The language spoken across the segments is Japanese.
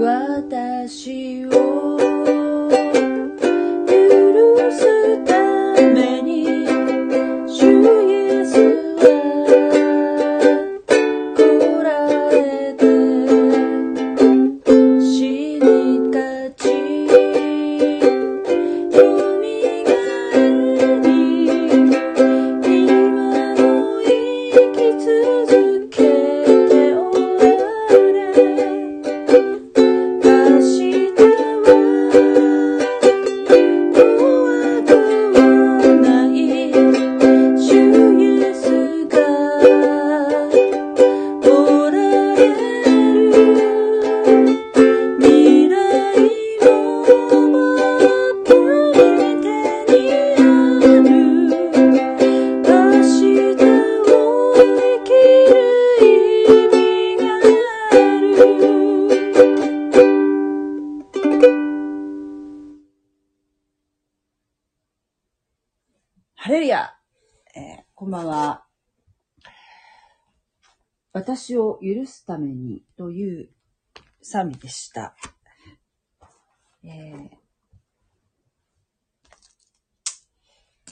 私を許すためにという賛美でした。えー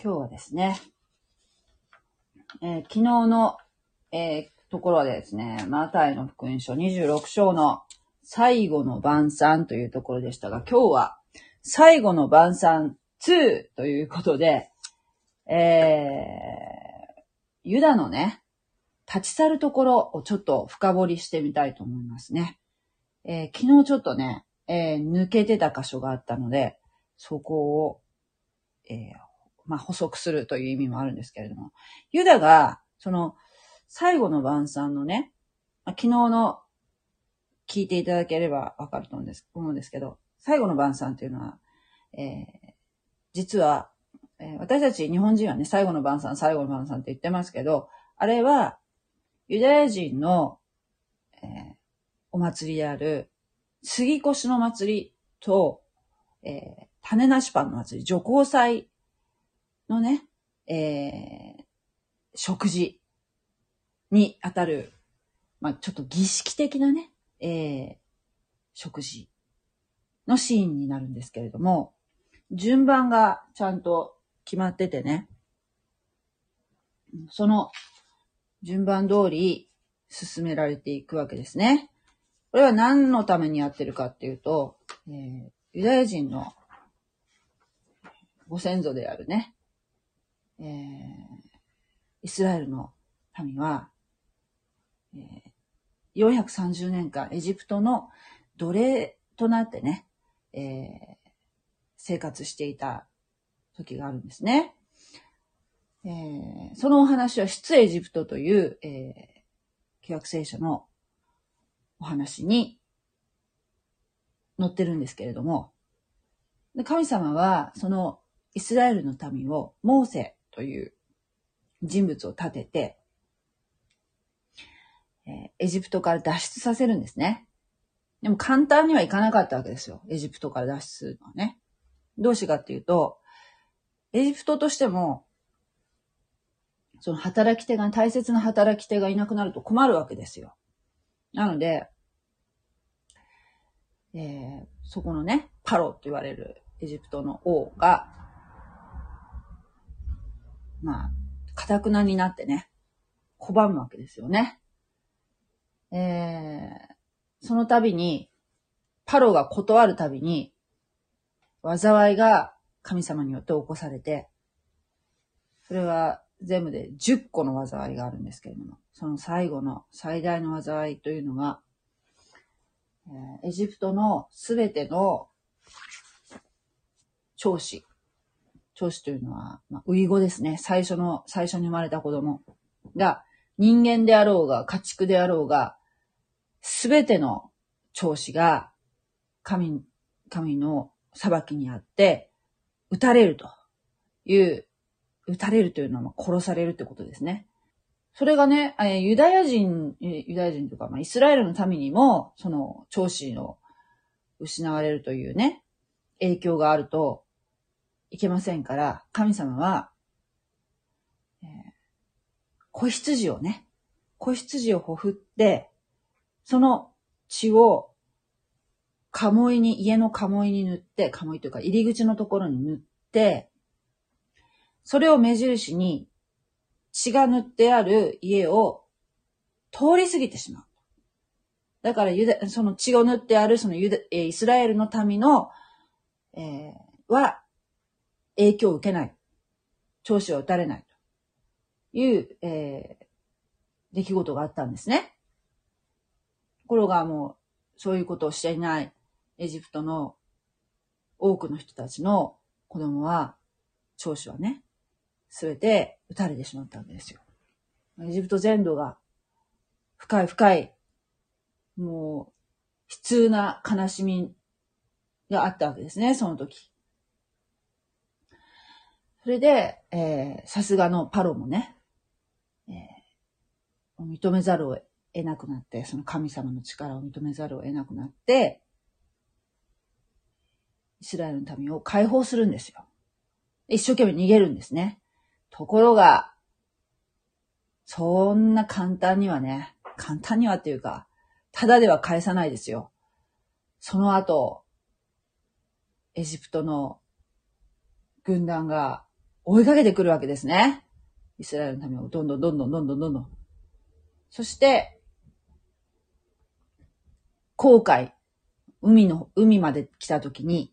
今日はですね、えー昨日の、えーところでですね、マタイの福音書26章の最後の晩餐というところでしたが、今日は最後の晩餐2ということで、えー、ユダのね、立ち去るところをちょっと深掘りしてみたいと思いますね。えー昨日ちょっとね、えー抜けてた箇所があったので、そこを、えーまあ、補足するという意味もあるんですけれども、ユダが、その、最後の晩餐のね、まあ昨日の聞いていただければわかると思うんですけど、最後の晩餐というのは、えー実は、えー私たち日本人はね、最後の晩餐、最後の晩餐って言ってますけど、あれは、ユダヤ人の、えーお祭りである、杉越の祭りと、えー種なしパンの祭り、女皇祭のね、えー食事にあたる、まあ、ちょっと儀式的なね、えー食事のシーンになるんですけれども、順番がちゃんと決まっててね、その順番通り進められていくわけですね。これは何のためにやってるかっていうと、えーユダヤ人のご先祖であるね、えーイスラエルの民は、えー430年間エジプトの奴隷となってね、えー生活していた時があるんですね。えーそのお話は出エジプトという、えー旧約聖書のお話に載ってるんですけれども、で神様はそのイスラエルの民をモーセという人物を立てて、えエジプトから脱出させるんですね。でも簡単にはいかなかったわけですよ。エジプトから脱出するのはね。どうしてかっていうと、エジプトとしても、その働き手が、大切な働き手がいなくなると困るわけですよ。なので、えーそこのね、パロって言われるエジプトの王が、まあ、かたくなになってね、拒むわけですよね。えーその度に、パロが断るたびに、災いが神様によって起こされて、それは全部で10個の災いがあるんですけれども、その最後の最大の災いというのが、えエジプトのすべての長子、長子というのは、まあ、ウイゴですね。最初の、最初に生まれた子供が、人間であろうが、家畜であろうが、すべての長子が、神、神の裁きにあって、撃たれるという、撃たれるというのは殺されるってことですね。それがね、えユダヤ人、ユダヤ人とか、まあ、イスラエルの民にも、その、長子の失われるというね、影響があるといけませんから、神様は、えー子羊をね、子羊をほふって、その血を鴨居に、家の鴨居に塗って、鴨居というか入り口のところに塗って、それを目印に血が塗ってある家を通り過ぎてしまう。だからユダ、その血を塗ってあるそのユダ、えイスラエルの民の、えーは影響を受けない。調子を打たれない。という、えー出来事があったんですね。ところがもう、そういうことをしていないエジプトの多くの人たちの子供は、長子はね、すべて撃たれてしまったわけですよ。エジプト全土が深い深い、もう、悲痛な悲しみがあったわけですね、その時。それで、えーさすがのパロもね、えー認めざるを得なくなって、その神様の力を認めざるを得なくなって、イスラエルの民を解放するんですよ。一生懸命逃げるんですね。ところが、そんな簡単にはね、簡単にはっていうか、ただでは返さないですよ。その後、エジプトの軍団が追いかけてくるわけですね。イスラエルの民をどんどんどんどんどんどんどん。そして、航海、海の、海まで来た時に、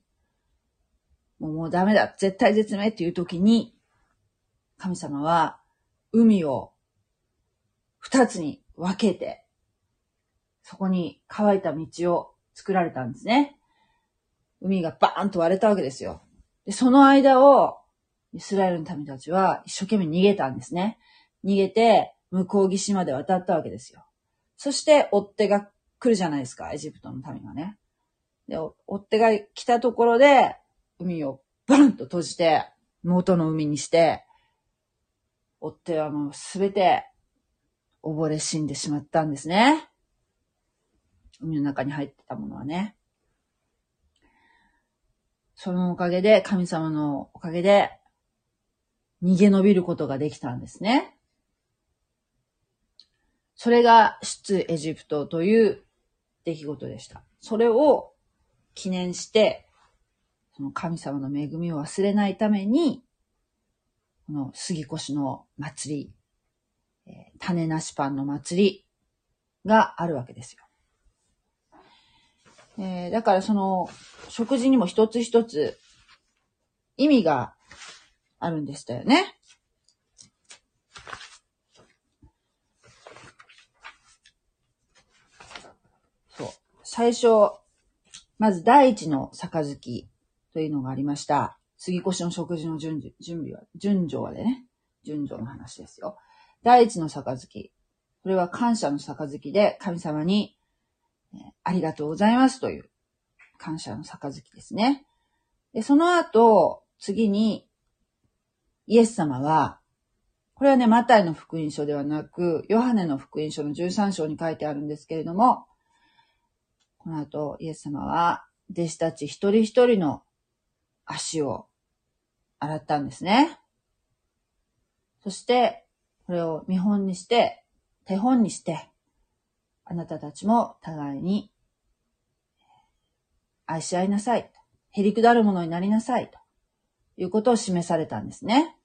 もうもうダメだ、絶対絶命っていう時に、神様は海を二つに分けて、そこに乾いた道を作られたんですね。海がバーンと割れたわけですよ。で、その間を、イスラエルの民たちは一生懸命逃げたんですね。逃げて、向こう岸まで渡ったわけですよ。そして、追っ手が来るじゃないですか、エジプトの民がね。で、追っ手が来たところで、海をバンと閉じて、元の海にして、追っ手はもうすべて溺れ死んでしまったんですね。海の中に入ってたものはね。そのおかげで、神様のおかげで、逃げ延びることができたんですね。それが出エジプトという出来事でした。それを記念して、その神様の恵みを忘れないために、この杉越の祭り、えー種なしパンの祭りがあるわけですよ。えーだからその食事にも一つ一つ意味があるんでしたよね。そう。最初、まず第一の杯というのがありました。杉越しの食事の準備準備は、順序はでね、順序の話ですよ。第一の杯。これは感謝の杯で神様に、ありがとうございますという感謝の杯ですね。で、その後、次に、イエス様は、これはね、マタイの福音書ではなく、ヨハネの福音書の13章に書いてあるんですけれども、この後、イエス様は、弟子たち一人一人の足を洗ったんですね。そして、これを見本にして、手本にして、あなたたちも互いに愛し合いなさい。へりくだるものになりなさい。ということを示されたんですね。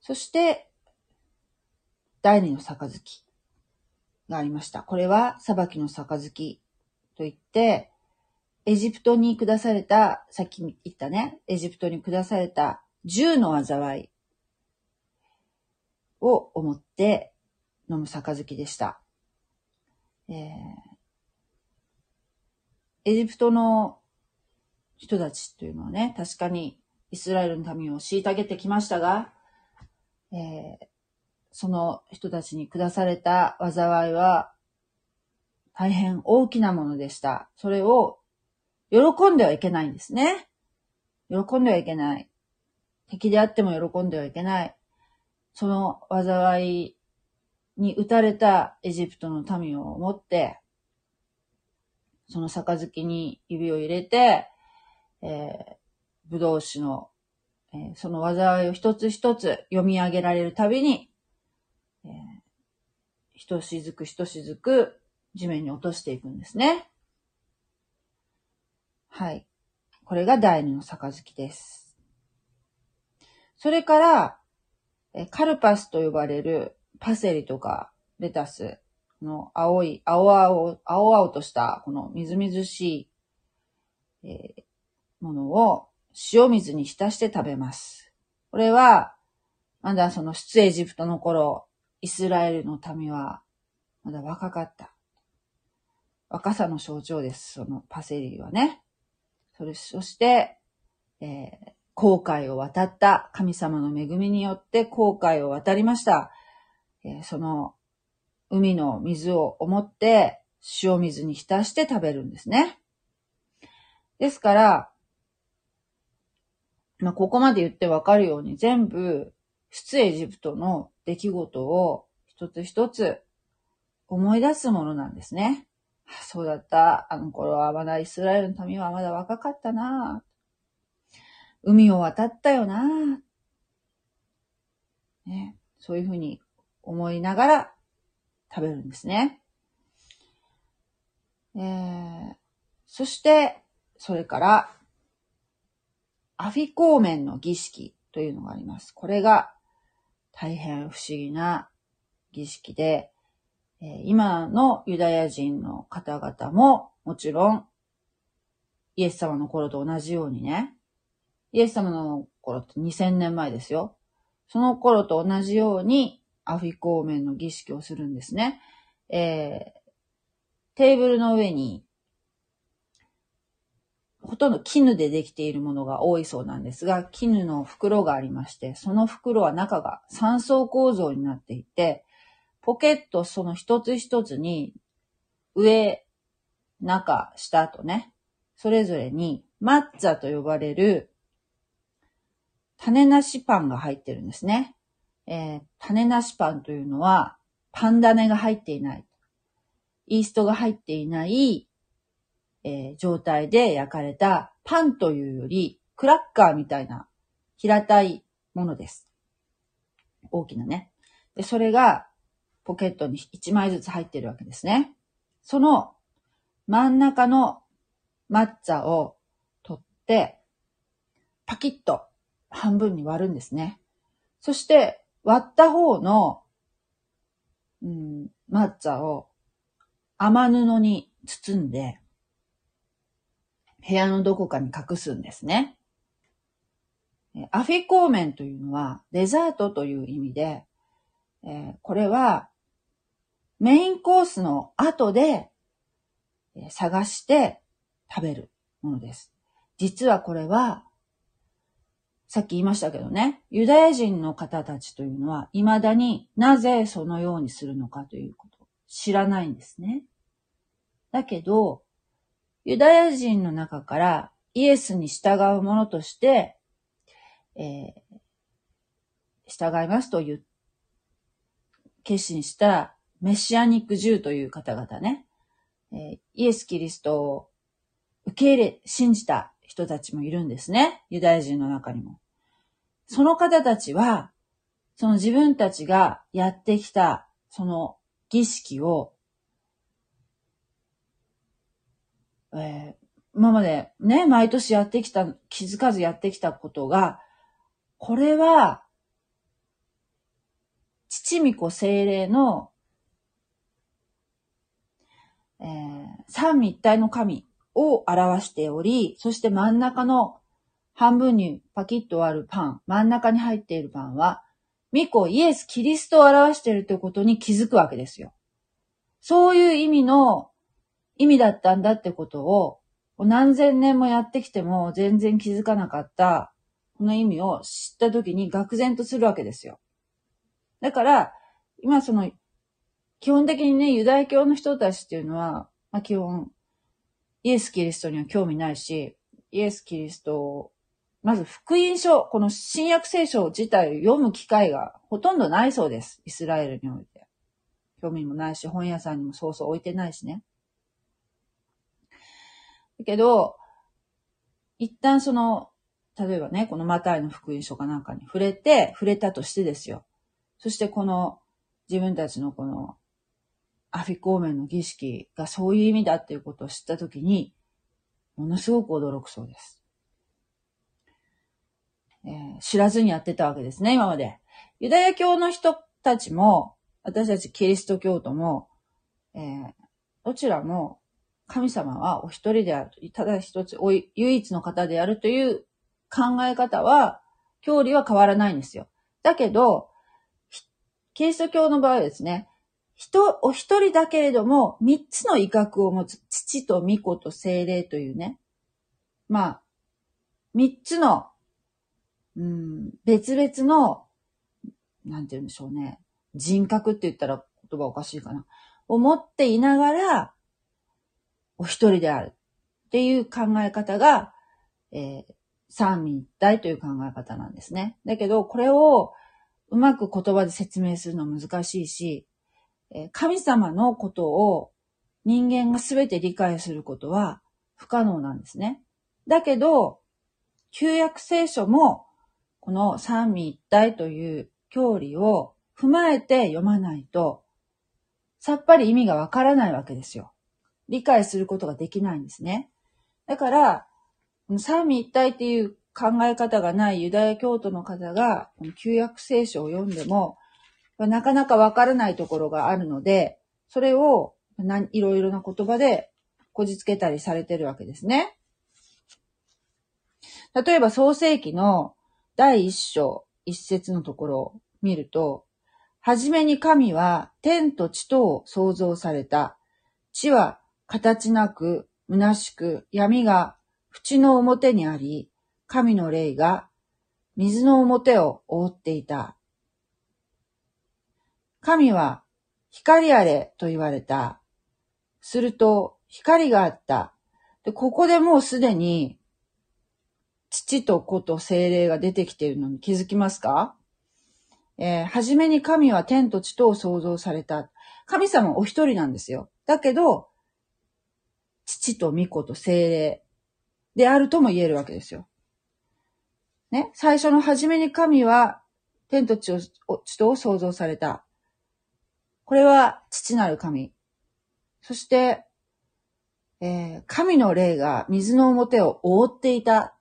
そして、第二の杯がありました。これは裁きの杯といって、エジプトに下された、さっき言ったね、エジプトに下された十の災いを思って飲む杯でした。えーエジプトの人たちというのはね、確かにイスラエルの民を虐げてきましたが、えーその人たちに下された災いは大変大きなものでした。それを喜んではいけないんですね。喜んではいけない。敵であっても喜んではいけない。その災いに打たれたエジプトの民を思って、その杯に指を入れて、えー、ぶどう酒の、えーその災いを一つ一つ読み上げられるたびに、えー、ひとしずくひとしずく地面に落としていくんですね。はい。これが第二の杯です。それから、カルパスと呼ばれるパセリとかレタスの青い、青々、青々としたこのみずみずしい、えー、ものを塩水に浸して食べます。これは、まだその出エジプトの頃、イスラエルの民はまだ若かった。若さの象徴です。そのパセリはね。そ、して、えー、航海を渡った神様の恵みによって航海を渡りました。えー、その海の水を思って塩水に浸して食べるんですね。ですから、まあ、ここまで言ってわかるように全部出エジプトの出来事を一つ一つ思い出すものなんですね。そうだった。あの頃はまだイスラエルの民はまだ若かったな。海を渡ったよな。ね、そういうふうに思いながら食べるんですね。えー、そして、それから、アフィコーメンの儀式というのがあります。これが大変不思議な儀式で、今のユダヤ人の方々ももちろんイエス様の頃と同じようにね、イエス様の頃って2000年前ですよ。その頃と同じようにアフィコーメンの儀式をするんですね。えー、テーブルの上にほとんど絹でできているものが多いそうなんですが、絹の袋がありまして、その袋は中が三層構造になっていて、ポケットその一つ一つに、上、中、下とね、それぞれにマッツァと呼ばれる種なしパンが入ってるんですね。えー、種なしパンというのは、パン種が入っていない。イーストが入っていない、えー、状態で焼かれたパンというより、クラッカーみたいな平たいものです。大きなね。で、それがポケットに1枚ずつ入ってるわけですね。その真ん中の抹茶を取って、パキッと半分に割るんですね。そして割った方の、うん、抹茶を甘布に包んで、部屋のどこかに隠すんですね。アフィコーメンというのはデザートという意味で、えー、これはメインコースの後で探して食べるものです。実はこれは、さっき言いましたけどね、ユダヤ人の方たちというのは、未だになぜそのようにするのかということを知らないんですね。だけど、ユダヤ人の中からイエスに従うものとして、えー、従いますという決心したメシアニック Jew という方々ね、え、イエス・キリストを受け入れ、信じた人たちもいるんですね。ユダヤ人の中にも。その方たちは、その自分たちがやってきた、その儀式を、えー、今までね、毎年やってきた、気づかずやってきたことが、これは、父巫女精霊のえー、三位一体の神を表しており、そして真ん中の半分にパキッと割るパン、真ん中に入っているパンは、巫女イエス・キリストを表しているということに気づくわけですよ。そういう意味の意味だったんだってことを、何千年もやってきても全然気づかなかった、この意味を知った時に愕然とするわけですよ。だから、今その基本的にね、ユダヤ教の人たちっていうのは、まあ、基本、イエス・キリストには興味ないし、イエス・キリストを、まず福音書、この新約聖書自体を読む機会がほとんどないそうです。イスラエルにおいて。興味もないし、本屋さんにもそうそう置いてないしね。だけど、一旦その、例えばね、このマタイの福音書かなんかに触れて、触れたとしてですよ。そしてこの自分たちのこのアフィコーメンの儀式がそういう意味だっていうことを知ったときに、ものすごく驚くそうです。えー、知らずにやってたわけですね、今まで。ユダヤ教の人たちも、私たちキリスト教徒も、えー、どちらも神様はお一人である、ただ一つ、唯一の方であるという考え方は、教理は変わらないんですよ。だけど、キリスト教の場合ですね、人、お一人だけれども、三つの威嚇を持つ父と御子と精霊というね、まあ、三つの、うん、別々の、なんて言うんでしょうね。人格って言ったら言葉おかしいかな。を持っていながら、お一人であるっていう考え方が、えー、三位一体という考え方なんですね。だけど、これをうまく言葉で説明するの難しいし、神様のことを人間が全て理解することは不可能なんですね。だけど、旧約聖書もこの三位一体という教理を踏まえて読まないと、さっぱり意味がわからないわけですよ。理解することができないんですね。だから、三位一体っていう考え方がないユダヤ教徒の方が、旧約聖書を読んでも、なかなかわからないところがあるので、それをいろいろな言葉でこじつけたりされてるわけですね。例えば創世記の第一章一節のところを見ると、はじめに神は天と地とを創造された。地は形なく、虚しく、闇が縁の表にあり、神の霊が水の表を覆っていた。神は光あれと言われた。すると光があった。で、ここでもうすでに父と子と精霊が出てきているのに気づきますか？えー、はじめに神は天と地とを創造された。神様お一人なんですよ。だけど、父と御子と精霊であるとも言えるわけですよ。ね？最初のはじめに神は天と地を地とを創造された。これは父なる神。そして、えー、神の霊が水の表を覆っていた。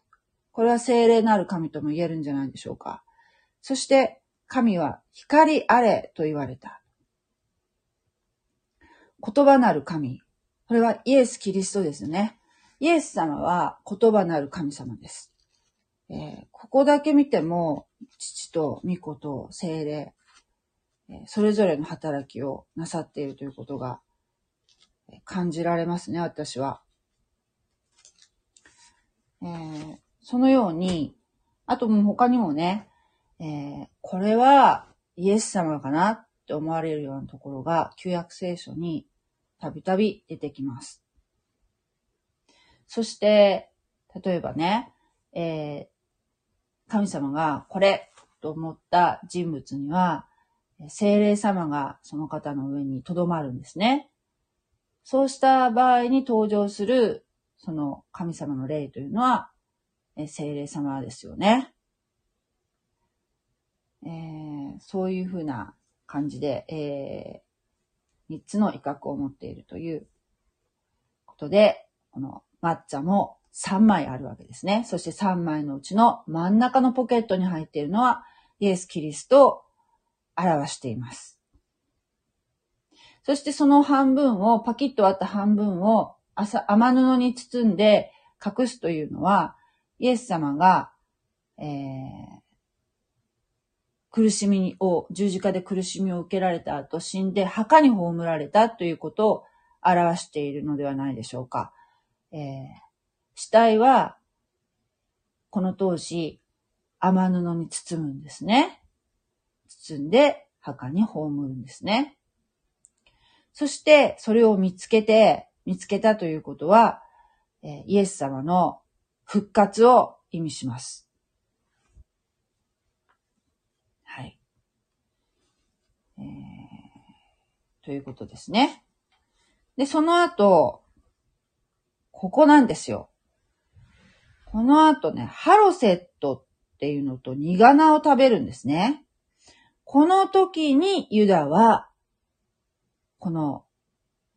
これは精霊なる神とも言えるんじゃないでしょうか。そして、神は光あれと言われた。言葉なる神。これはイエス・キリストですね。イエス様は言葉なる神様です。えー、ここだけ見ても、父と御子と精霊、それぞれの働きをなさっているということが感じられますね、私は。えー、そのように、あともう他にもね、えー、これはイエス様かなって思われるようなところが旧約聖書にたびたび出てきます。そして、例えばね、えー、神様がこれと思った人物には、精霊様がその方の上に留まるんですね。そうした場合に登場する、その神様の霊というのは、精霊様ですよね。えー、そういうふうな感じで、えー、3つの威嚇を持っているということで、この抹茶も3枚あるわけですね。そして3枚のうちの真ん中のポケットに入っているのは、イエス・キリスト表しています。そしてその半分を、パキッと割った半分を朝雨布に包んで隠すというのは、イエス様が、えー、苦しみを、十字架で苦しみを受けられた後死んで墓に葬られたということを表しているのではないでしょうか。えー、死体は、この当時、雨布に包むんですね。包んで墓に葬るんですね。そして、それを見つけて、見つけたということは、イエス様の復活を意味します。はい。えー、ということですね。で、その後、ここなんですよ。この後ね、ハロセットっていうのとニガナを食べるんですね。この時にユダは、この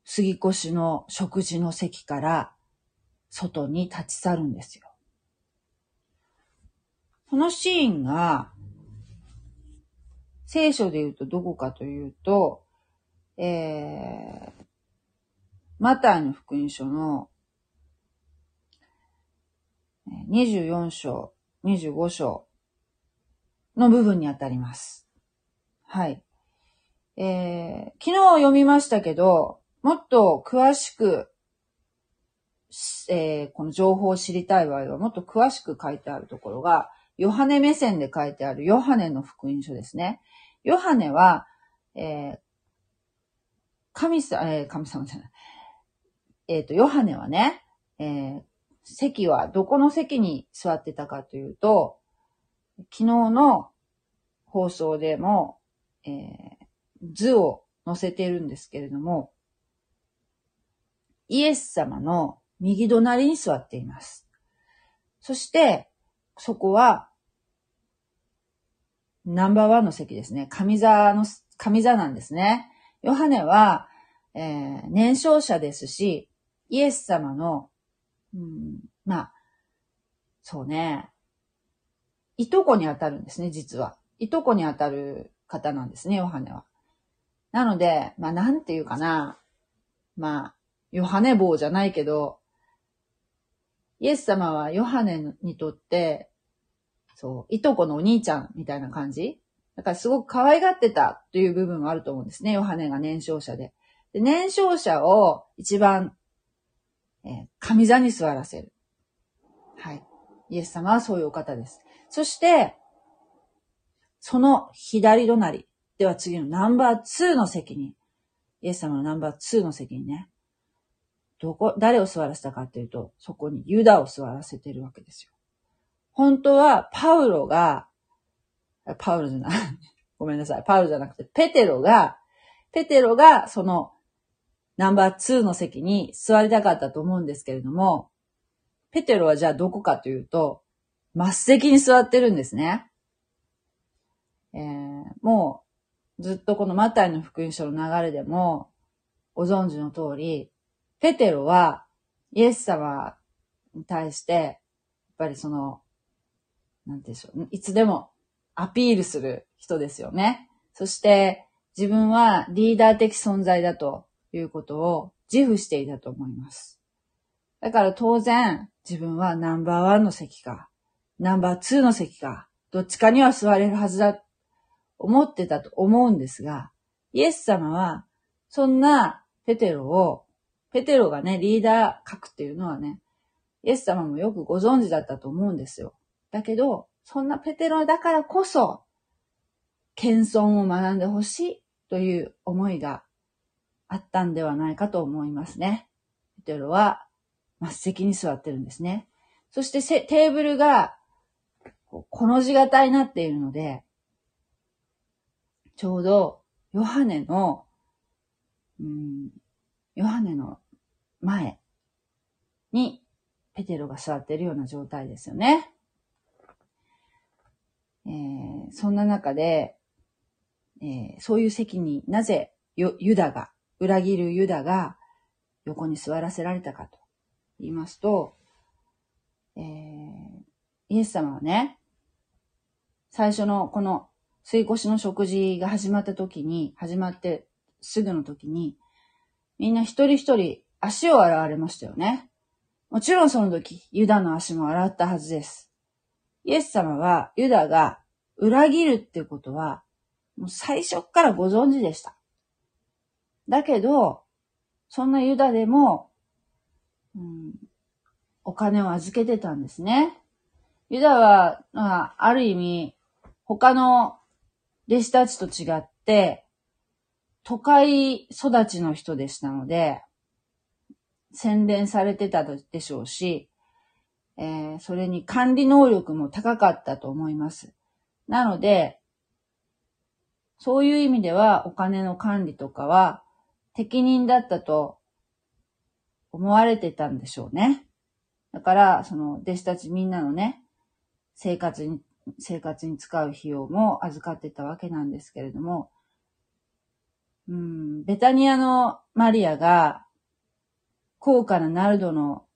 杉越の食事の席から外に立ち去るんですよ。このシーンが、聖書で言うとどこかというと、えー、マタイの福音書の24章、25章の部分にあたります。はい。えー、昨日読みましたけど、もっと詳しく、えー、この情報を知りたい場合は、もっと詳しく書いてあるところが、ヨハネ目線で書いてあるヨハネの福音書ですね。ヨハネは、えー、神様、えー、神様じゃない。えっ、ー、と、ヨハネはね、えー、席はどこの席に座ってたかというと、昨日の放送でも、えー、図を載せているんですけれども、イエス様の右隣に座っています。そして、そこは、ナンバーワンの席ですね。上座の、上座なんですね。ヨハネは、えー、年少者ですし、イエス様のうん、まあ、そうね。いとこにあたるんですね、実は。いとこにあたる方なんですね、ヨハネは。なので、まあ、なんていうかな。まあ、ヨハネ棒じゃないけど、イエス様はヨハネにとって、そう、いとこのお兄ちゃんみたいな感じだからすごく可愛がってたという部分はあると思うんですね、ヨハネが年少者で。で年少者を一番えー、神座に座らせる。はい。イエス様はそういうお方です。そして、その左隣、では次のナンバー2の席に、イエス様のナンバー2の席にね、どこ、誰を座らせたかっていうと、そこにユダを座らせてるわけですよ。本当は、パウロが、パウロじゃない、ごめんなさい、パウロじゃなくて、ペテロが、ペテロが、その、ナンバー2の席に座りたかったと思うんですけれども、ペテロはじゃあどこかというと、末席に座ってるんですね。えー、もう、ずっとこのマタイの福音書の流れでも、ご存知の通り、ペテロは、イエス様に対して、やっぱりその、なんでしょう、いつでもアピールする人ですよね。そして、自分はリーダー的存在だということを自負していたと思います。だから当然、自分はナンバーワンの席か、ナンバーツーの席か、どっちかには座れるはずだ、思ってたと思うんですが、イエス様は、そんなペテロを、ペテロがね、リーダー格っていうのはね、イエス様もよくご存知だったと思うんですよ。だけど、そんなペテロだからこそ、謙遜を学んでほしいという思いがあったんではないかと思いますね。ペテロは末席に座ってるんですね。そしてテーブルがこの字型になっているので、ちょうどヨハネの、うん、ヨハネの前にペテロが座っているような状態ですよね。えー、そんな中で、えー、そういう席になぜユダが裏切るユダが横に座らせられたかと言いますと、えー、イエス様はね、最初のこの水越しの食事が始まった時に、始まってすぐの時に、みんな一人一人足を洗われましたよね。もちろんその時、ユダの足も洗ったはずです。イエス様はユダが裏切るってことは、もう最初からご存知でした。だけど、そんなユダでも、うん、お金を預けてたんですね。ユダは、まあ、ある意味、他の弟子たちと違って、都会育ちの人でしたので、洗練されてたでしょうし、えー、それに管理能力も高かったと思います。なので、そういう意味ではお金の管理とかは適任だったと思われてたんでしょうね。だから、その弟子たちみんなのね、生活に、生活に使う費用も預かってたわけなんですけれども、うん、ベタニアのマリアが、高価なナルドの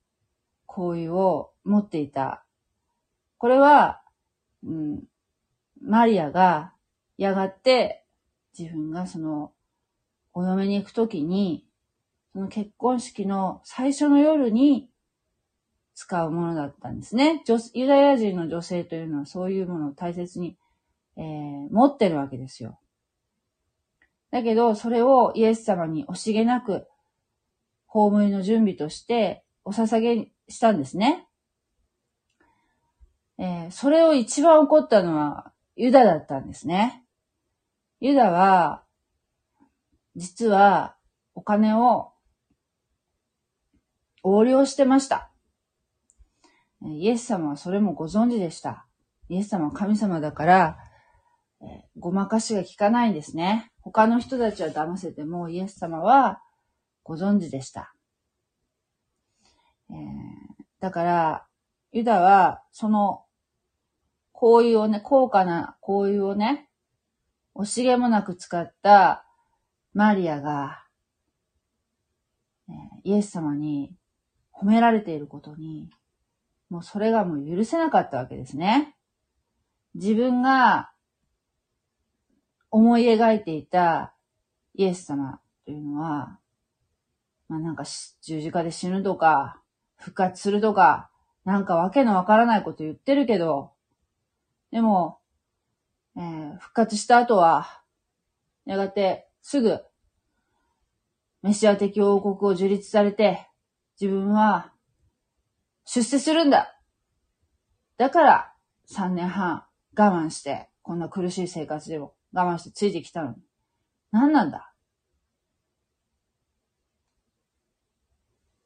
香油を持っていた。これは、うん、マリアがやがて自分がそのお嫁に行くときに、その結婚式の最初の夜に使うものだったんですね。ユダヤ人の女性というのはそういうものを大切に、えー持ってるわけですよ。だけど、それをイエス様に惜しげなく、葬りの準備としてお捧げしたんですね。えーそれを一番怒ったのはユダだったんですね。ユダは、実はお金を横領してました。イエス様はそれもご存知でした。イエス様は神様だから、ごまかしが効かないんですね。他の人たちは騙せても、イエス様はご存知でした。えーだから、ユダは、その、香油をね、高価な香油をね、惜しげもなく使ったマリアが、えイエス様に褒められていることに、もうそれがもう許せなかったわけですね。自分が思い描いていたイエス様というのは、まあなんか十字架で死ぬとか、復活するとか、なんかわけのわからないこと言ってるけど、でも、えー復活した後は、やがてすぐ、メシア的王国を樹立されて、自分は出世するんだだから3年半我慢して、こんな苦しい生活でも我慢してついてきたのに。何なんだ？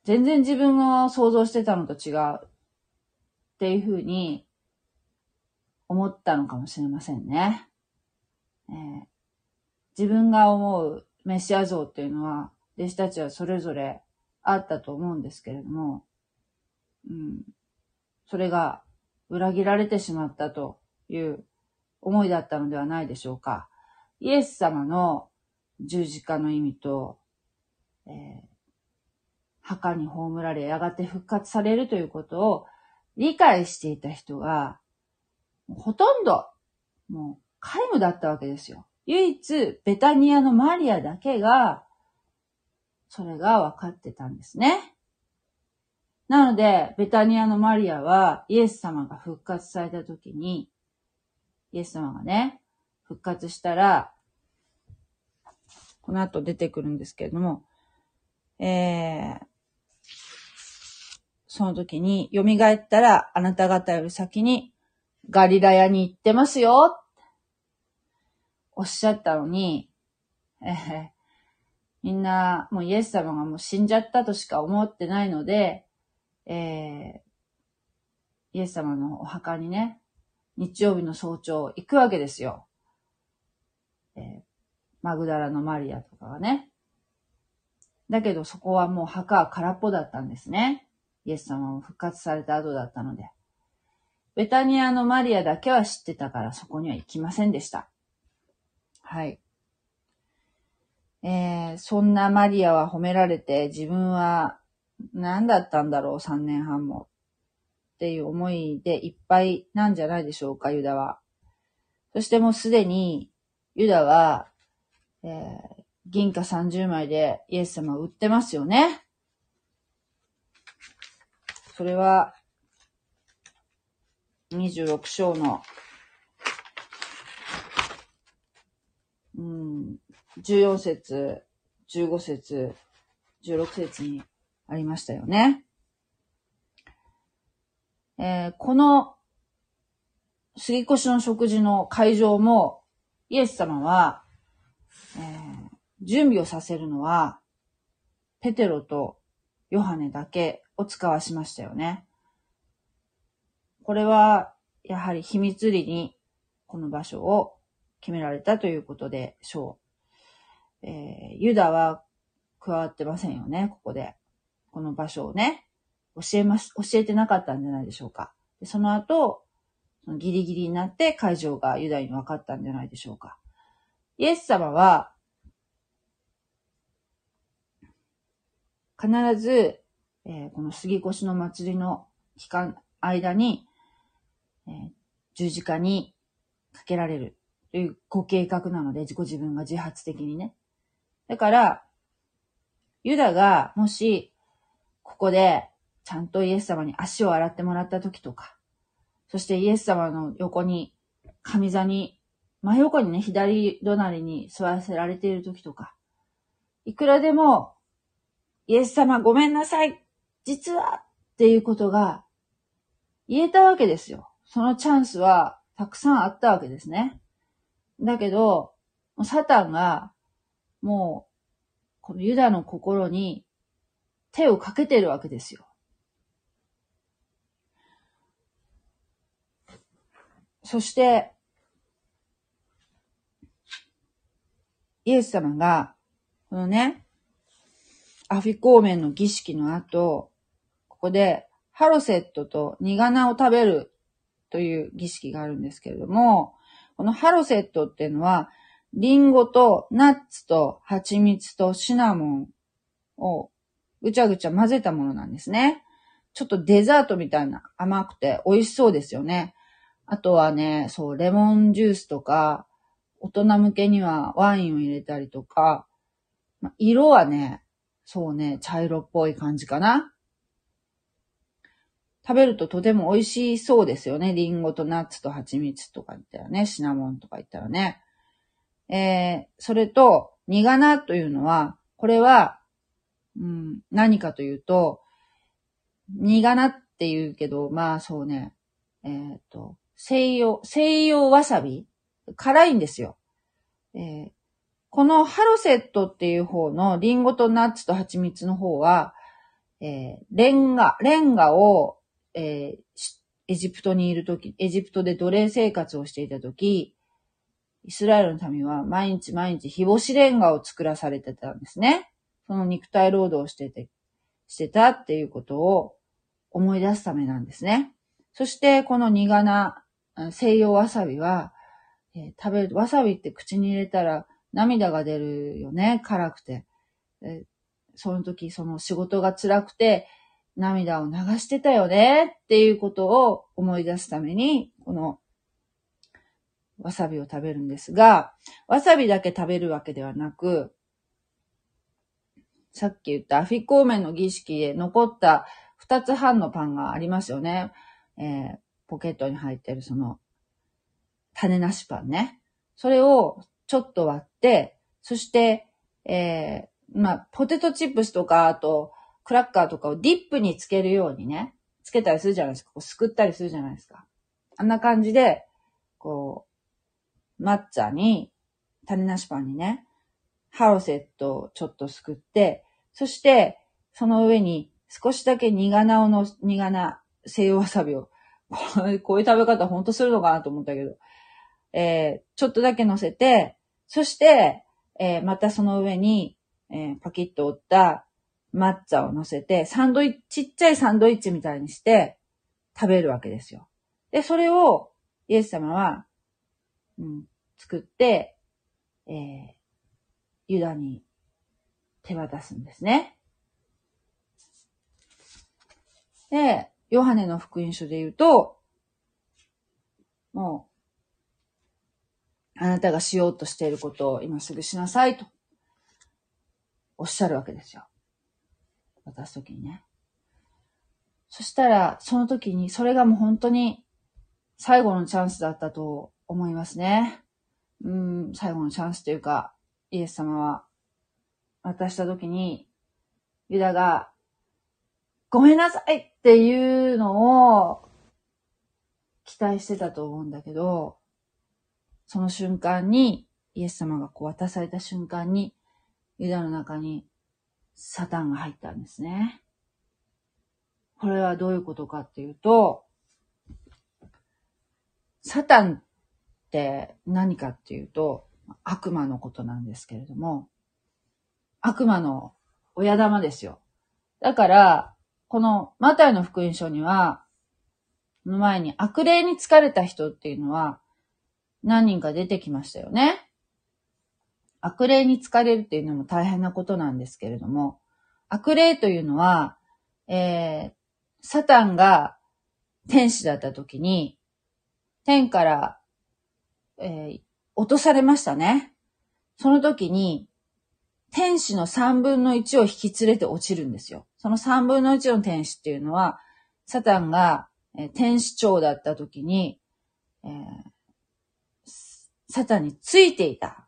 全然自分が想像してたのと違う。っていうふうに思ったのかもしれませんね。えー自分が思うメシア像っていうのは、弟子たちはそれぞれあったと思うんですけれども、うん、それが裏切られてしまったという思いだったのではないでしょうか。イエス様の十字架の意味と、えー墓に葬られ、やがて復活されるということを理解していた人が、ほとんど、もう、皆無だったわけですよ。唯一、ベタニアのマリアだけが、それが分かってたんですね。なので、ベタニアのマリアは、イエス様が復活された時に、イエス様がね、復活したら、この後出てくるんですけれども、えー、その時に、蘇ったら、あなた方より先に、ガリラヤに行ってますよ、おっしゃったのに、えーみんな、もうイエス様がもう死んじゃったとしか思ってないので、えーイエス様のお墓にね、日曜日の早朝行くわけですよ。えーマグダラのマリアとかがね。だけどそこはもう墓は空っぽだったんですね。イエス様も復活された後だったので。ベタニアのマリアだけは知ってたからそこには行きませんでした。はい。えー、そんなマリアは褒められて自分は何だったんだろう、3年半も。っていう思いでいっぱいなんじゃないでしょうか、ユダは。そしてもうすでに、ユダは、えー銀貨30枚でイエス様を売ってますよね。それは、26章の、うん、14節、15節、16節にありましたよね。えーこの杉越の食事の会場も、イエス様は、えー準備をさせるのは、ペテロとヨハネだけを使わしましたよね。これは、やはり秘密裏にこの場所を決められたということでしょう。えーユダは加わってませんよね、ここで。この場所をね、教えます、教えてなかったんじゃないでしょうか。でその後、そのギリギリになって会場がユダに分かったんじゃないでしょうか。イエス様は、必ず、えーこの杉越の祭りの期間、間に、えー十字架にかけられるというご計画なので、ご自分が自発的にね。だから、ユダがもし、ここで、ちゃんとイエス様に足を洗ってもらった時とか、そしてイエス様の横に、上座に、真横にね、左隣に座らせられている時とか、いくらでも、イエス様ごめんなさい実はっていうことが言えたわけですよ。そのチャンスはたくさんあったわけですね。だけど、サタンが、もう、このユダの心に手をかけてるわけですよ。そして、イエス様が、このね、アフィコーメンの儀式の後、ここでハロセットとニガナを食べるという儀式があるんですけれども、このハロセットっていうのは、リンゴとナッツと蜂蜜とシナモンをぐちゃぐちゃ混ぜたものなんですね。ちょっとデザートみたいな甘くて美味しそうですよね。あとはね、そう、レモンジュースとか、大人向けにはワインを入れたりとか、ま色はね、そうね、茶色っぽい感じかな。食べるととても美味しそうですよね。リンゴとナッツと蜂蜜とか言ったらね、シナモンとか言ったらね。えー、それと、苦菜というのは、これは、うん、何かというと、苦菜って言うけど、まあそうね、えっ、と、西洋、西洋わさび？辛いんですよ。えーこのハロセットっていう方のリンゴとナッツと蜂蜜の方は、えーレンガ、レンガを、えーエジプトにいるとき、エジプトで奴隷生活をしていたとき、イスラエルの民は毎日毎日日干しレンガを作らされてたんですね。その肉体労働をしてて、してたっていうことを思い出すためなんですね。そして、この苦な西洋わさびは、え食べる、わさびって口に入れたら涙が出るよね、辛くて。えその時、その仕事が辛くて、涙を流してたよね、っていうことを思い出すために、この、わさびを食べるんですが、わさびだけ食べるわけではなく、さっき言ったアフィコーメンの儀式で残った二つ半のパンがありますよね。えーポケットに入ってるその、種なしパンね。それをちょっと割って、そして、えーまあ、ポテトチップスとか、あと、クラッカーとかをディップにつけるようにね、つけたりするじゃないですか。こうすくったりするじゃないですか。あんな感じで、こう、抹茶に、種なしパンにね、ハロセットをちょっとすくって、そして、その上に少しだけ苦菜をの、苦菜、西洋わさびを、こういう食べ方ほんとするのかなと思ったけど、えーちょっとだけ乗せて、そして、えーまたその上に、えーパキッと折った抹茶を乗せて、サンドイッチ、ちっちゃいサンドイッチみたいにして食べるわけですよ。で、それをイエス様は、うん、作って、えーユダに手渡すんですね。で、ヨハネの福音書で言うと、もう、あなたがしようとしていることを今すぐしなさいと、おっしゃるわけですよ。渡すときにね。そしたら、その時に、それがもう本当に最後のチャンスだったと思いますね。うん、最後のチャンスというか、イエス様は渡した時に、ユダが、ごめんなさいっていうのを期待してたと思うんだけど、その瞬間に、イエス様がこう渡された瞬間に、ユダの中にサタンが入ったんですね。これはどういうことかっていうと、サタンって何かっていうと、悪魔のことなんですけれども、悪魔の親玉ですよ。だから、このマタイの福音書には、の前に悪霊に疲れた人っていうのは何人か出てきましたよね。悪霊に疲れるっていうのも大変なことなんですけれども、悪霊というのは、えー、サタンが天使だった時に、天から、えー、落とされましたね。その時に、天使の三分の一を引き連れて落ちるんですよ。その三分の一の天使っていうのは、サタンが、天使長だった時に、えー、サタンについていた。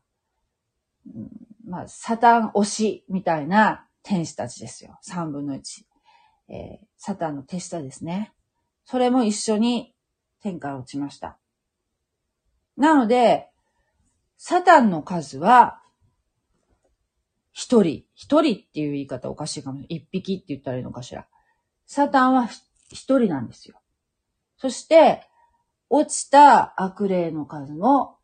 うんまあ、サタン推しみたいな天使たちですよ。三分の一。えー、サタンの手下ですね。それも一緒に天から落ちました。なので、サタンの数は、一人。一人っていう言い方おかしいかもしれない。一匹って言ったらいいのかしら。サタンは一人なんですよ。そして、落ちた悪霊の数も、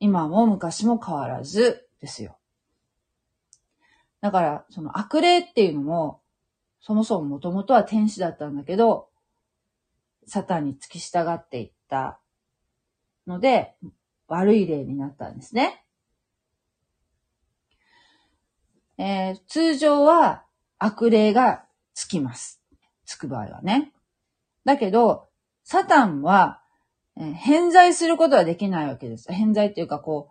今も昔も変わらずですよ。だから、その悪霊っていうのも、そもそももともとは天使だったんだけど、サタンに付き従っていったので、悪い霊になったんですね。えー、通常は悪霊がつきます。つく場合はね。だけど、サタンは、えー、偏在することはできないわけです。偏在っていうかこ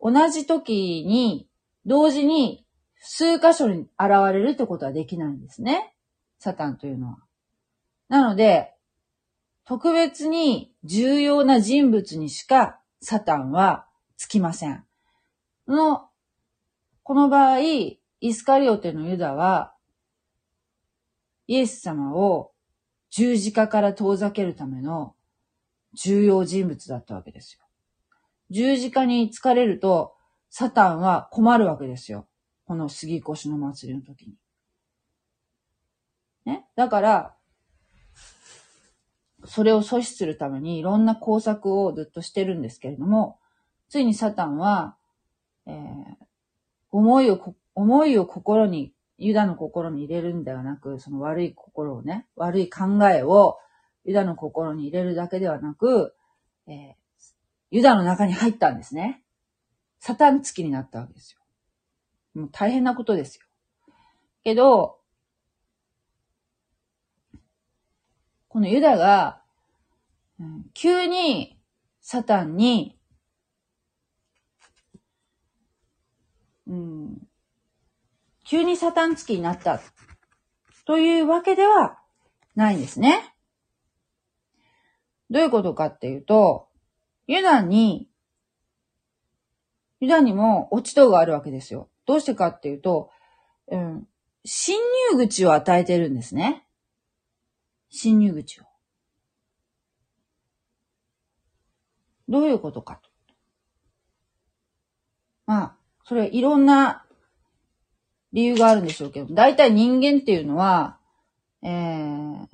う、同じ時に、同時に数箇所に現れるってことはできないんですね。サタンというのは。なので、特別に重要な人物にしかサタンはつきません。の、この場合、イスカリオテのユダは、イエス様を十字架から遠ざけるための重要人物だったわけですよ。十字架に疲れると、サタンは困るわけですよ。この杉越の祭りの時に。ね？だから、それを阻止するためにいろんな工作をずっとしてるんですけれども、ついにサタンは、えー、思いを、思いを心に、ユダの心に入れるんではなく、その悪い心をね、悪い考えをユダの心に入れるだけではなく、えー、ユダの中に入ったんですね。サタン付きになったわけですよ。もう大変なことですよ。けど、このユダが、急にサタンに、うん、急にサタン付きになったというわけではないんですね。どういうことかっていうと、ユダに、ユダにも落ち度があるわけですよ。どうしてかっていうと、うん、侵入口を与えてるんですね。侵入口を。どういうことかと。まあ、それいろんな理由があるんでしょうけど、大体人間っていうのは、えー、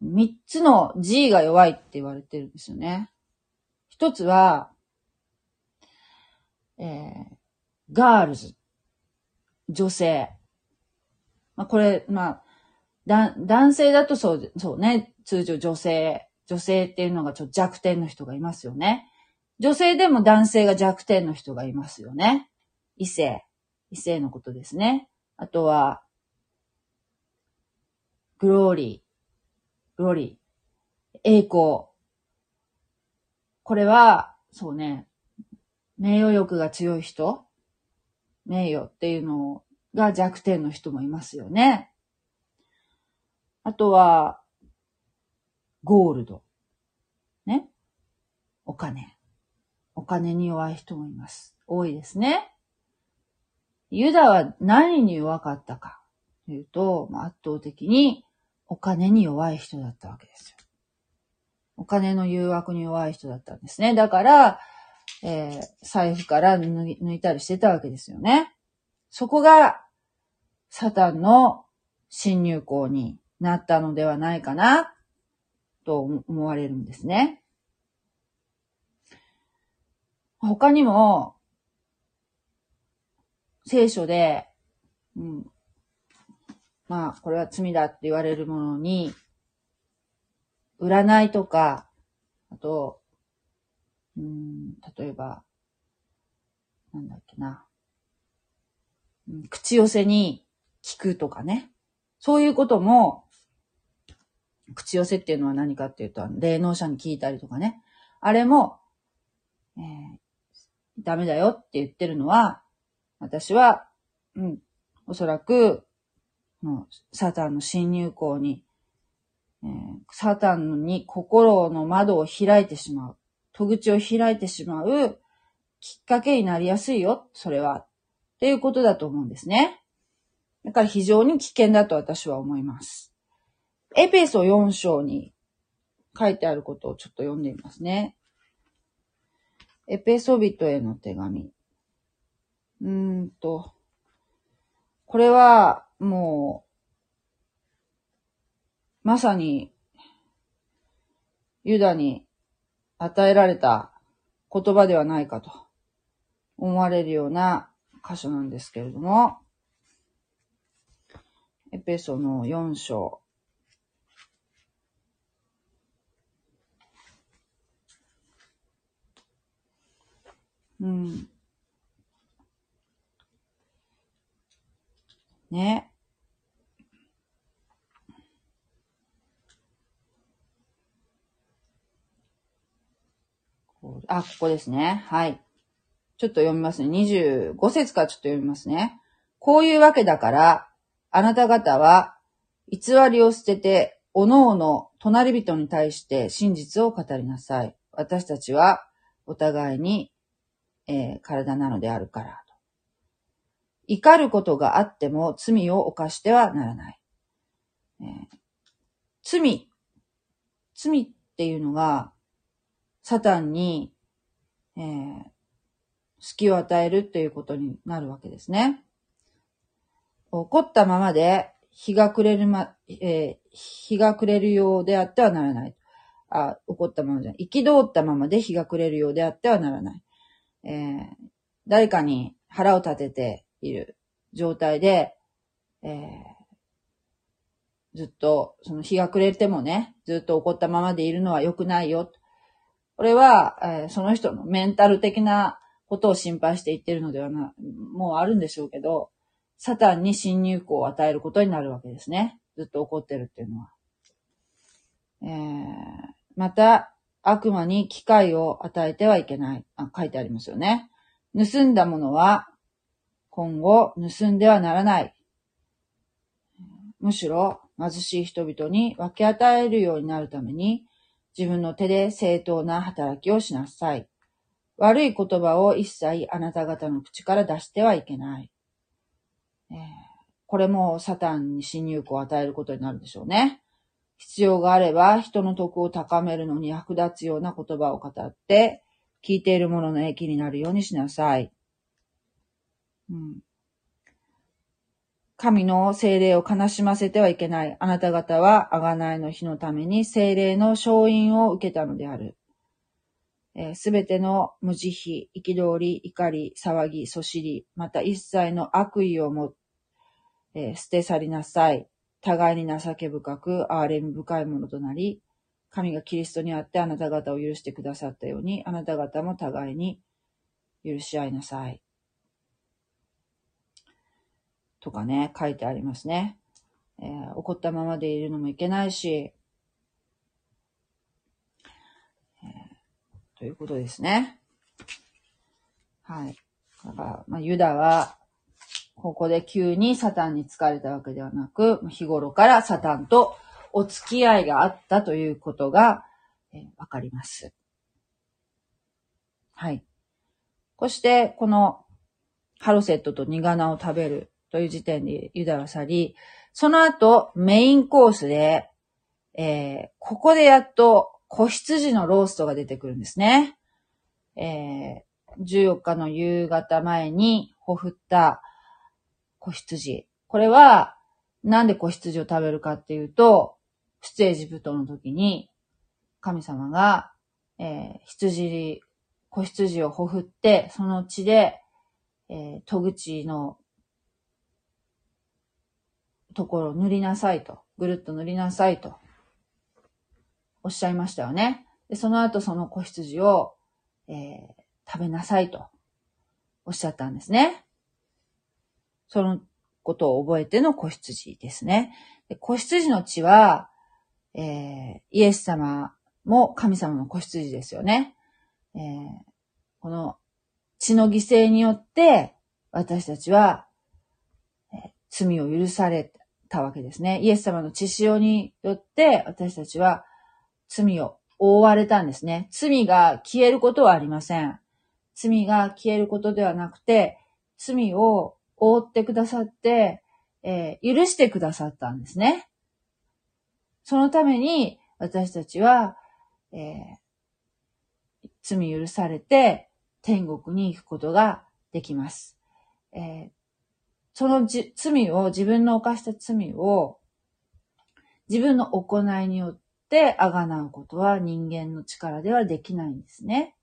三つの G が弱いって言われてるんですよね。一つは、えー、ガールズ。女性。まあ、これ、まあ、だ、男性だとそう、そうね、通常女性、女性っていうのがちょっと弱点の人がいますよね。女性でも男性が弱点の人がいますよね。異性。異性のことですね。あとは、グローリー。グローリー。栄光。これは、そうね、名誉欲が強い人名誉っていうのが弱点の人もいますよね。あとは、ゴールド。ね。お金。お金に弱い人もいます。多いですね。ユダは何に弱かったかというと、圧倒的にお金に弱い人だったわけですよ。お金の誘惑に弱い人だったんですね。だから、えー、財布から抜いたりしてたわけですよね。そこが、サタンの侵入口になったのではないかな、と思われるんですね。他にも、聖書で、うん、まあ、これは罪だって言われるものに、占いとか、あと、うん、例えば、なんだっけな。口寄せに聞くとかね。そういうことも、口寄せっていうのは何かっていうと、霊能者に聞いたりとかね。あれも、えー、ダメだよって言ってるのは、私は、うん、おそらく、サタンの侵入口に、えー、サタンに心の窓を開いてしまう。戸口を開いてしまうきっかけになりやすいよ、それは。っていうことだと思うんですね。だから非常に危険だと私は思います。エペソ4章に書いてあることをちょっと読んでみますね。エペソビトへの手紙。うーんと、これはもう、まさに、ユダに与えられた言葉ではないかと思われるような箇所なんですけれども、エペソの4章。うん。ね。あ、ここですね。はい。ちょっと読みますね。25節からちょっと読みますね。こういうわけだから、あなた方は、偽りを捨てて、おのおの隣人に対して真実を語りなさい。私たちは、お互いに、えー、体なのであるから。怒ることがあっても罪を犯してはならない。えー、罪、罪っていうのが、サタンに、えー、隙を与えるっていうことになるわけですね。怒ったままで日が暮れるま、えー、日が暮れるようであってはならない。あ、怒ったままじゃない。憤ったままで日が暮れるようであってはならない。えー、誰かに腹を立てている状態で、えー、ずっと、その日が暮れてもね、ずっと怒ったままでいるのは良くないよ。これは、えー、その人のメンタル的なことを心配して言ってるのではな、もうあるんでしょうけど、サタンに侵入口を与えることになるわけですね。ずっと怒ってるっていうのは。えー、また、悪魔に機会を与えてはいけない。あ、書いてありますよね。盗んだものは、今後盗んではならない。むしろ、貧しい人々に分け与えるようになるために、自分の手で正当な働きをしなさい。悪い言葉を一切あなた方の口から出してはいけない。えー、これもサタンに侵入口を与えることになるでしょうね。必要があれば人の徳を高めるのに役立つような言葉を語って、聞いている者のの益になるようにしなさい。うん、神の精霊を悲しませてはいけない。あなた方は、あがないの日のために精霊の勝因を受けたのである。す、べ、ての無慈悲、憤り、怒り、騒ぎ、そしり、また一切の悪意をも、えー、捨て去りなさい。互いに情け深く、憐れみ深いものとなり、神がキリストにあってあなた方を許してくださったように、あなた方も互いに許し合いなさい。とかね、書いてありますね。えー、怒ったままでいるのもいけないし、えということですね。はい。だから、まあ、ユダは、ここで急にサタンに疲れたわけではなく、日頃からサタンとお付き合いがあったということが、えわかります。はい。そして、このハロセットとニガナを食べるという時点でユダは去り、その後メインコースで、えー、ここでやっと子羊のローストが出てくるんですね。えー、14日の夕方前にほふった子羊。これは、なんで子羊を食べるかっていうと、出エジプトの時に、神様が、えー、羊、子羊をほふって、その血で、えー、戸口のところを塗りなさいと。ぐるっと塗りなさいと。おっしゃいましたよね。でその後その子羊を、えー、食べなさいとおっしゃったんですね。そのことを覚えての子羊ですね。で子羊の血は、えー、イエス様も神様の子羊ですよね。えー、この血の犠牲によって私たちは、えー、罪を許されたわけですね。イエス様の血潮によって私たちは罪を覆われたんですね。罪が消えることはありません。罪が消えることではなくて、罪を覆ってくださって、えー、許してくださったんですね。そのために私たちは、えー、罪許されて天国に行くことができます。えー、そのじ罪を、自分の犯した罪を自分の行いによってあがなうことは人間の力ではできないんですね。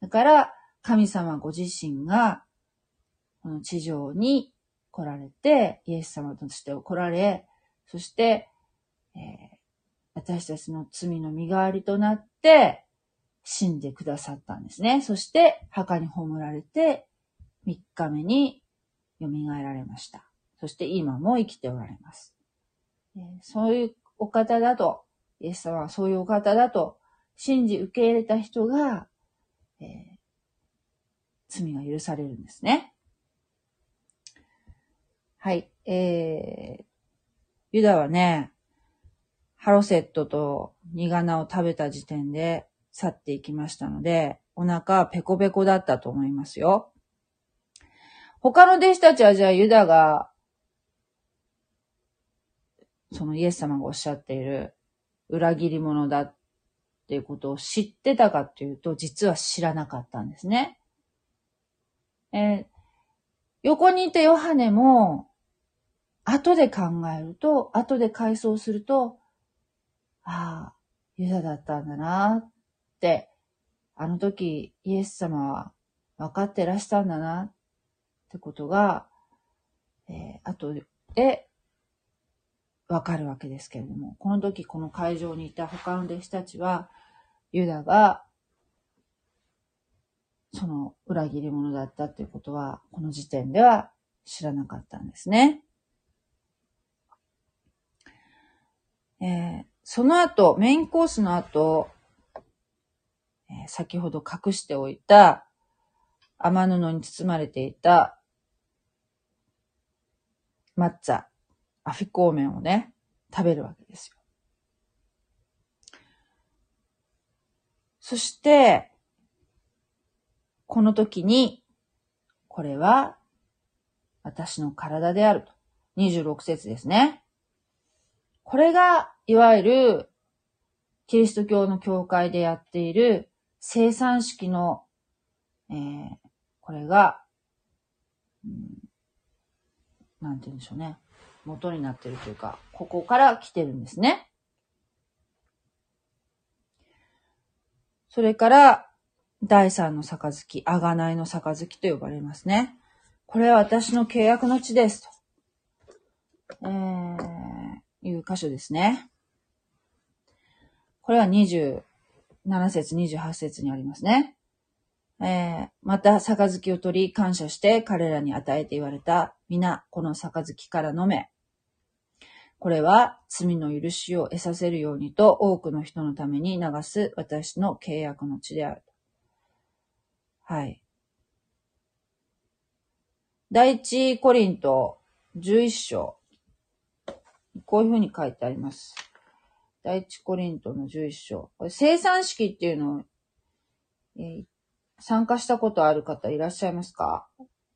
だから、神様ご自身が、この地上に来られて、イエス様として来られ、そして、えー、私たちの罪の身代わりとなって、死んでくださったんですね。そして、墓に葬られて、3日目に蘇られました。そして今も生きておられます。そういうお方だと、イエス様はそういうお方だと信じ受け入れた人が、えー、罪が許されるんですね。はい。えー、ユダはね、ハロセットとニガナを食べた時点で去っていきましたので、お腹ペコペコだったと思いますよ。他の弟子たちはじゃあユダが、そのイエス様がおっしゃっている裏切り者だっていうことを知ってたかっていうと、実は知らなかったんですね。えー、横にいたヨハネも、後で考えると、後で回想すると、ああ、ユダだったんだなって、あの時イエス様は分かってらしたんだなってことが、えー、後で分かるわけですけれども、この時この会場にいた他の弟子たちは、ユダがその裏切り者だったっていうことは、この時点では知らなかったんですね。えー、その後、メインコースの後、えー、先ほど隠しておいた雨布に包まれていた抹茶、アフィコーメンをね、食べるわけですよ。そして、この時に、これは私の体であると。26節ですね。これが、いわゆる、キリスト教の教会でやっている生産式の、えー、これが、うん、なんて言うんでしょうね。元になってるというか、ここから来てるんですね。それから、第三の杯、あがないの杯と呼ばれますね。これは私の契約の地ですと。えーいう箇所ですね。これは27節、28節にありますね。えー、また、杯を取り、感謝して彼らに与えて言われた。皆、この杯から飲め。これは罪の許しを得させるようにと多くの人のために流す私の契約の地である。はい。第一コリント11章こういうふうに書いてあります。第一コリントの11章。これ生産式っていうのを、えー、参加したことある方いらっしゃいますか？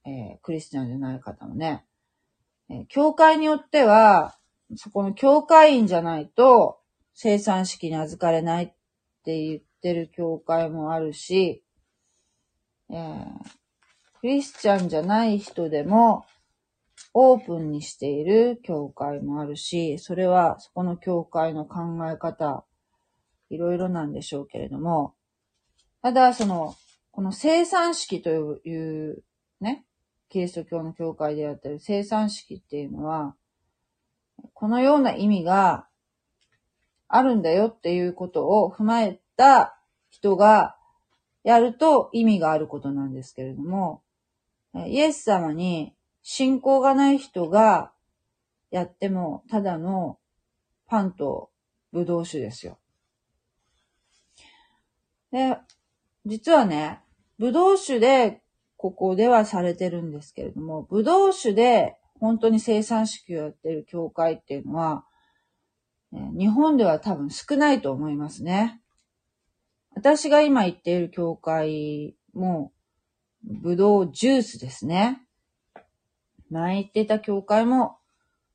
えー、クリスチャンじゃない方もね。えー、教会によっては、そこの教会員じゃないと生産式に預かれないって言ってる教会もあるし、えー、クリスチャンじゃない人でもオープンにしている教会もあるし、それはそこの教会の考え方、いろいろなんでしょうけれども、ただその、この生産式というね、キリスト教の教会でやってる生産式っていうのは、このような意味があるんだよっていうことを踏まえた人がやると意味があることなんですけれども、イエス様に信仰がない人がやっても、ただのパンとブドウ酒ですよ。で、実はね、ブドウ酒でここではされてるんですけれども、ブドウ酒で本当に生産式をやってる教会っていうのは、日本では多分少ないと思いますね。私が今行っている教会も、ブドウジュースですね。前行ってた教会も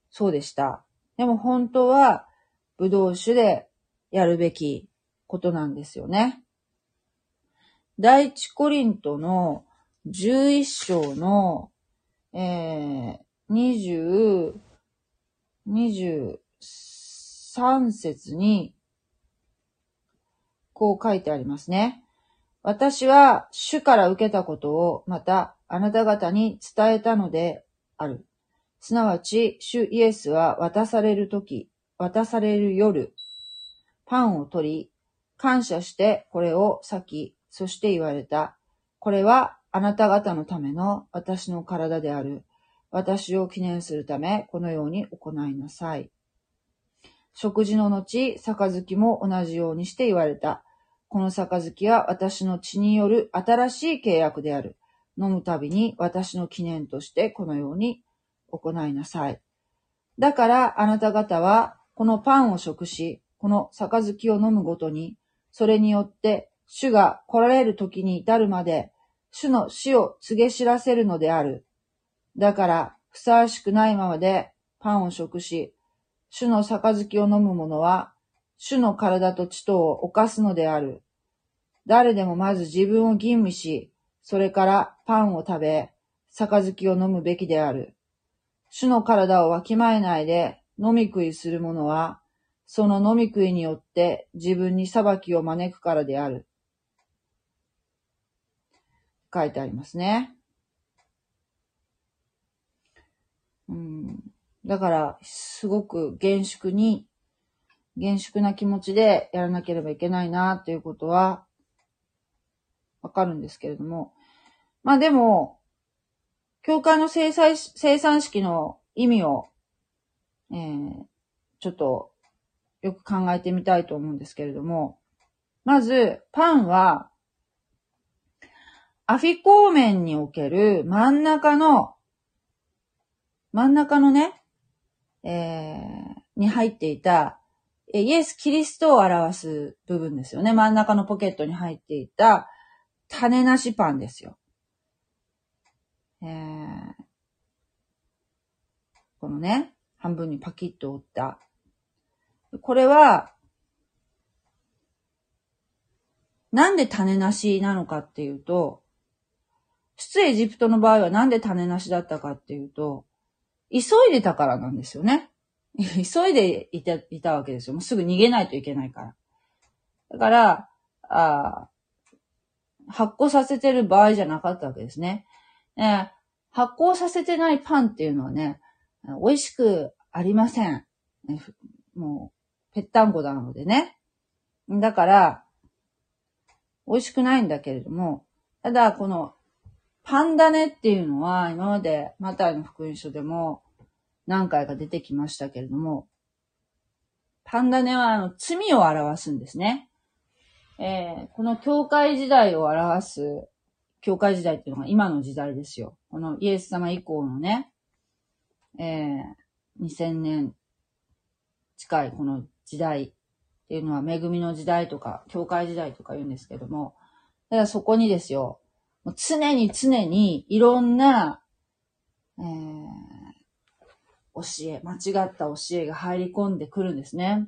そうでした。でも本当は、ブドウ酒でやるべきことなんですよね。第一コリントの11章の、えー、20、23節に、こう書いてありますね。私は主から受けたことをまたあなた方に伝えたのである。すなわち、主イエスは渡されるとき、渡される夜、パンを取り、感謝してこれを裂き、そして言われた。これはあなた方のための私の体である。私を記念するため、このように行いなさい。食事の後、杯も同じようにして言われた。この杯は私の血による新しい契約である。飲むたびに私の記念としてこのように行いなさい。だからあなた方はこのパンを食し、この杯を飲むごとに、それによって主が来られる時に至るまで、主の死を告げ知らせるのである。だから、ふさわしくないままでパンを食し、主の杯を飲む者は、主の体と血とを犯すのである。誰でもまず自分を吟味し、それからパンを食べ、杯を飲むべきである。主の体をわきまえないで飲み食いする者は、その飲み食いによって自分に裁きを招くからである。書いてありますね。うん、だから、すごく厳粛に、厳粛な気持ちでやらなければいけないなっていうことは、わかるんですけれども。まあでも、教会の生産生産式の意味を、えー、ちょっとよく考えてみたいと思うんですけれども、まず、パンは、アフィコーメンにおける真ん中の、真ん中のね、えー、に入っていた、イエス・キリストを表す部分ですよね。真ん中のポケットに入っていた種なしパンですよ。えー、このね、半分にパキッと折った。これは、なんで種なしなのかっていうと、出エジプトの場合はなんで種なしだったかっていうと、急いでたからなんですよね。急いでいたいたわけですよ。もうすぐ逃げないといけないから。だから、あ発酵させてる場合じゃなかったわけですね。ね発酵させてないパンっていうのはね、美味しくありません。もう、ぺったんこなのでね。だから、美味しくないんだけれども、ただ、このパンダネっていうのは、今までマタイの福音書でも何回か出てきましたけれども、パンダネはあの罪を表すんですね。えー、この教会時代を表す、教会時代っていうのが今の時代ですよ。このイエス様以降のね、えー、2000年近いこの時代っていうのは恵みの時代とか、教会時代とか言うんですけども、ただそこにですよ、もう常に常にいろんな、えー、教え、間違った教えが入り込んでくるんですね。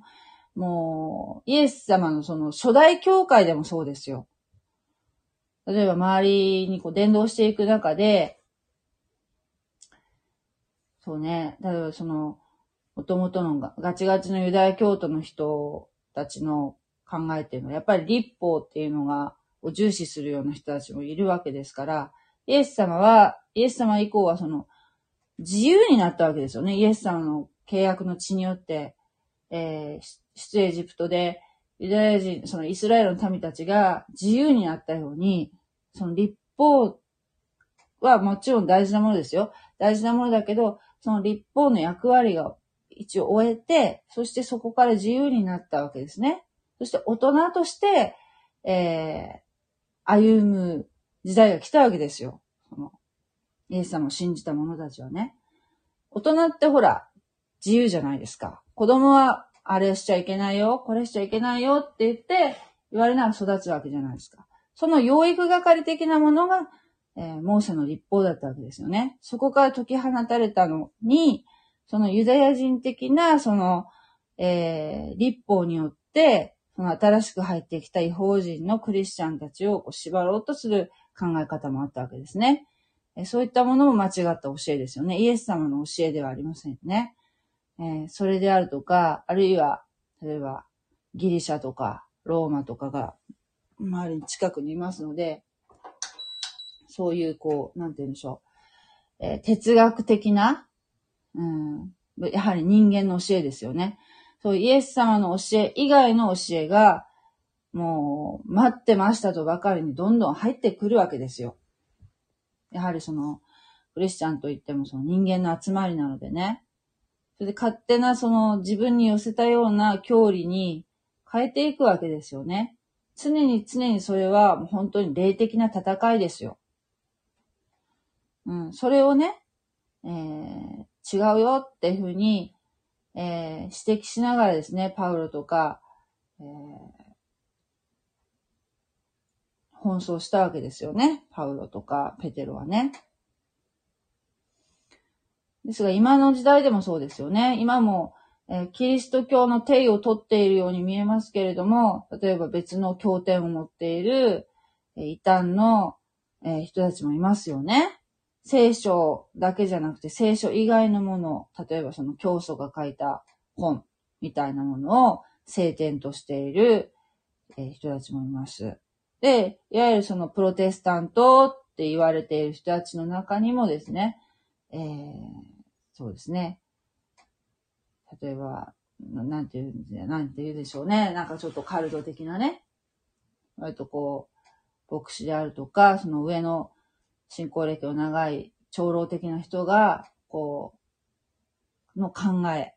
もう、イエス様のその初代教会でもそうですよ。例えば周りにこう伝道していく中で、そうね、例えばその、もともとのガチガチのユダヤ教徒の人たちの考えっていうのは、やっぱり立法っていうのがを重視するような人たちもいるわけですから、イエス様は、イエス様以降はその、自由になったわけですよね。イエス様の契約の血によって、えー、出エジプトで、ユダヤ人、そのイスラエルの民たちが自由になったように、その立法はもちろん大事なものですよ。大事なものだけど、その立法の役割が一応終えて、そしてそこから自由になったわけですね。そして大人として、えー、歩む時代が来たわけですよ。その、イエス様を信じた者たちはね。大人ってほら、自由じゃないですか。子供は、あれしちゃいけないよ、これしちゃいけないよって言って、言われながら育つわけじゃないですか。その養育係的なものが、えー、モーセの立法だったわけですよね。そこから解き放たれたのに、そのユダヤ人的な、その、えー、立法によって、その新しく入ってきた違法人のクリスチャンたちをこう縛ろうとする考え方もあったわけですね。そういったものも間違った教えですよね。イエス様の教えではありませんね。えー、それであるとか、あるいは、例えば、ギリシャとか、ローマとかが、周りに近くにいますので、そういう、こう、なんて言うんでしょう。えー、哲学的な、うん、やはり人間の教えですよね。そう、イエス様の教え以外の教えが、もう、待ってましたとばかりにどんどん入ってくるわけですよ。やはりその、クリスチャンといってもその人間の集まりなのでね。それで勝手なその自分に寄せたような教理に変えていくわけですよね。常に常にそれはもう本当に霊的な戦いですよ。うん、それをね、えー、違うよっていうふうに、えー、指摘しながらですね、パウロとか、えー、奔走したわけですよね。パウロとかペテロはね。ですが今の時代でもそうですよね。今も、えー、キリスト教の定位を取っているように見えますけれども、例えば別の経典を持っている、えー、異端の、えー、人たちもいますよね。聖書だけじゃなくて聖書以外のもの、例えばその教祖が書いた本みたいなものを聖典としている、え人たちもいます。で、いわゆるそのプロテスタントって言われている人たちの中にもですね、えー、そうですね。例えば、なんて言うんなんて言うでしょうね。なんかちょっとカルト的なね。割とこう、牧師であるとか、その上の信仰歴の長い長老的な人が、こう、の考え、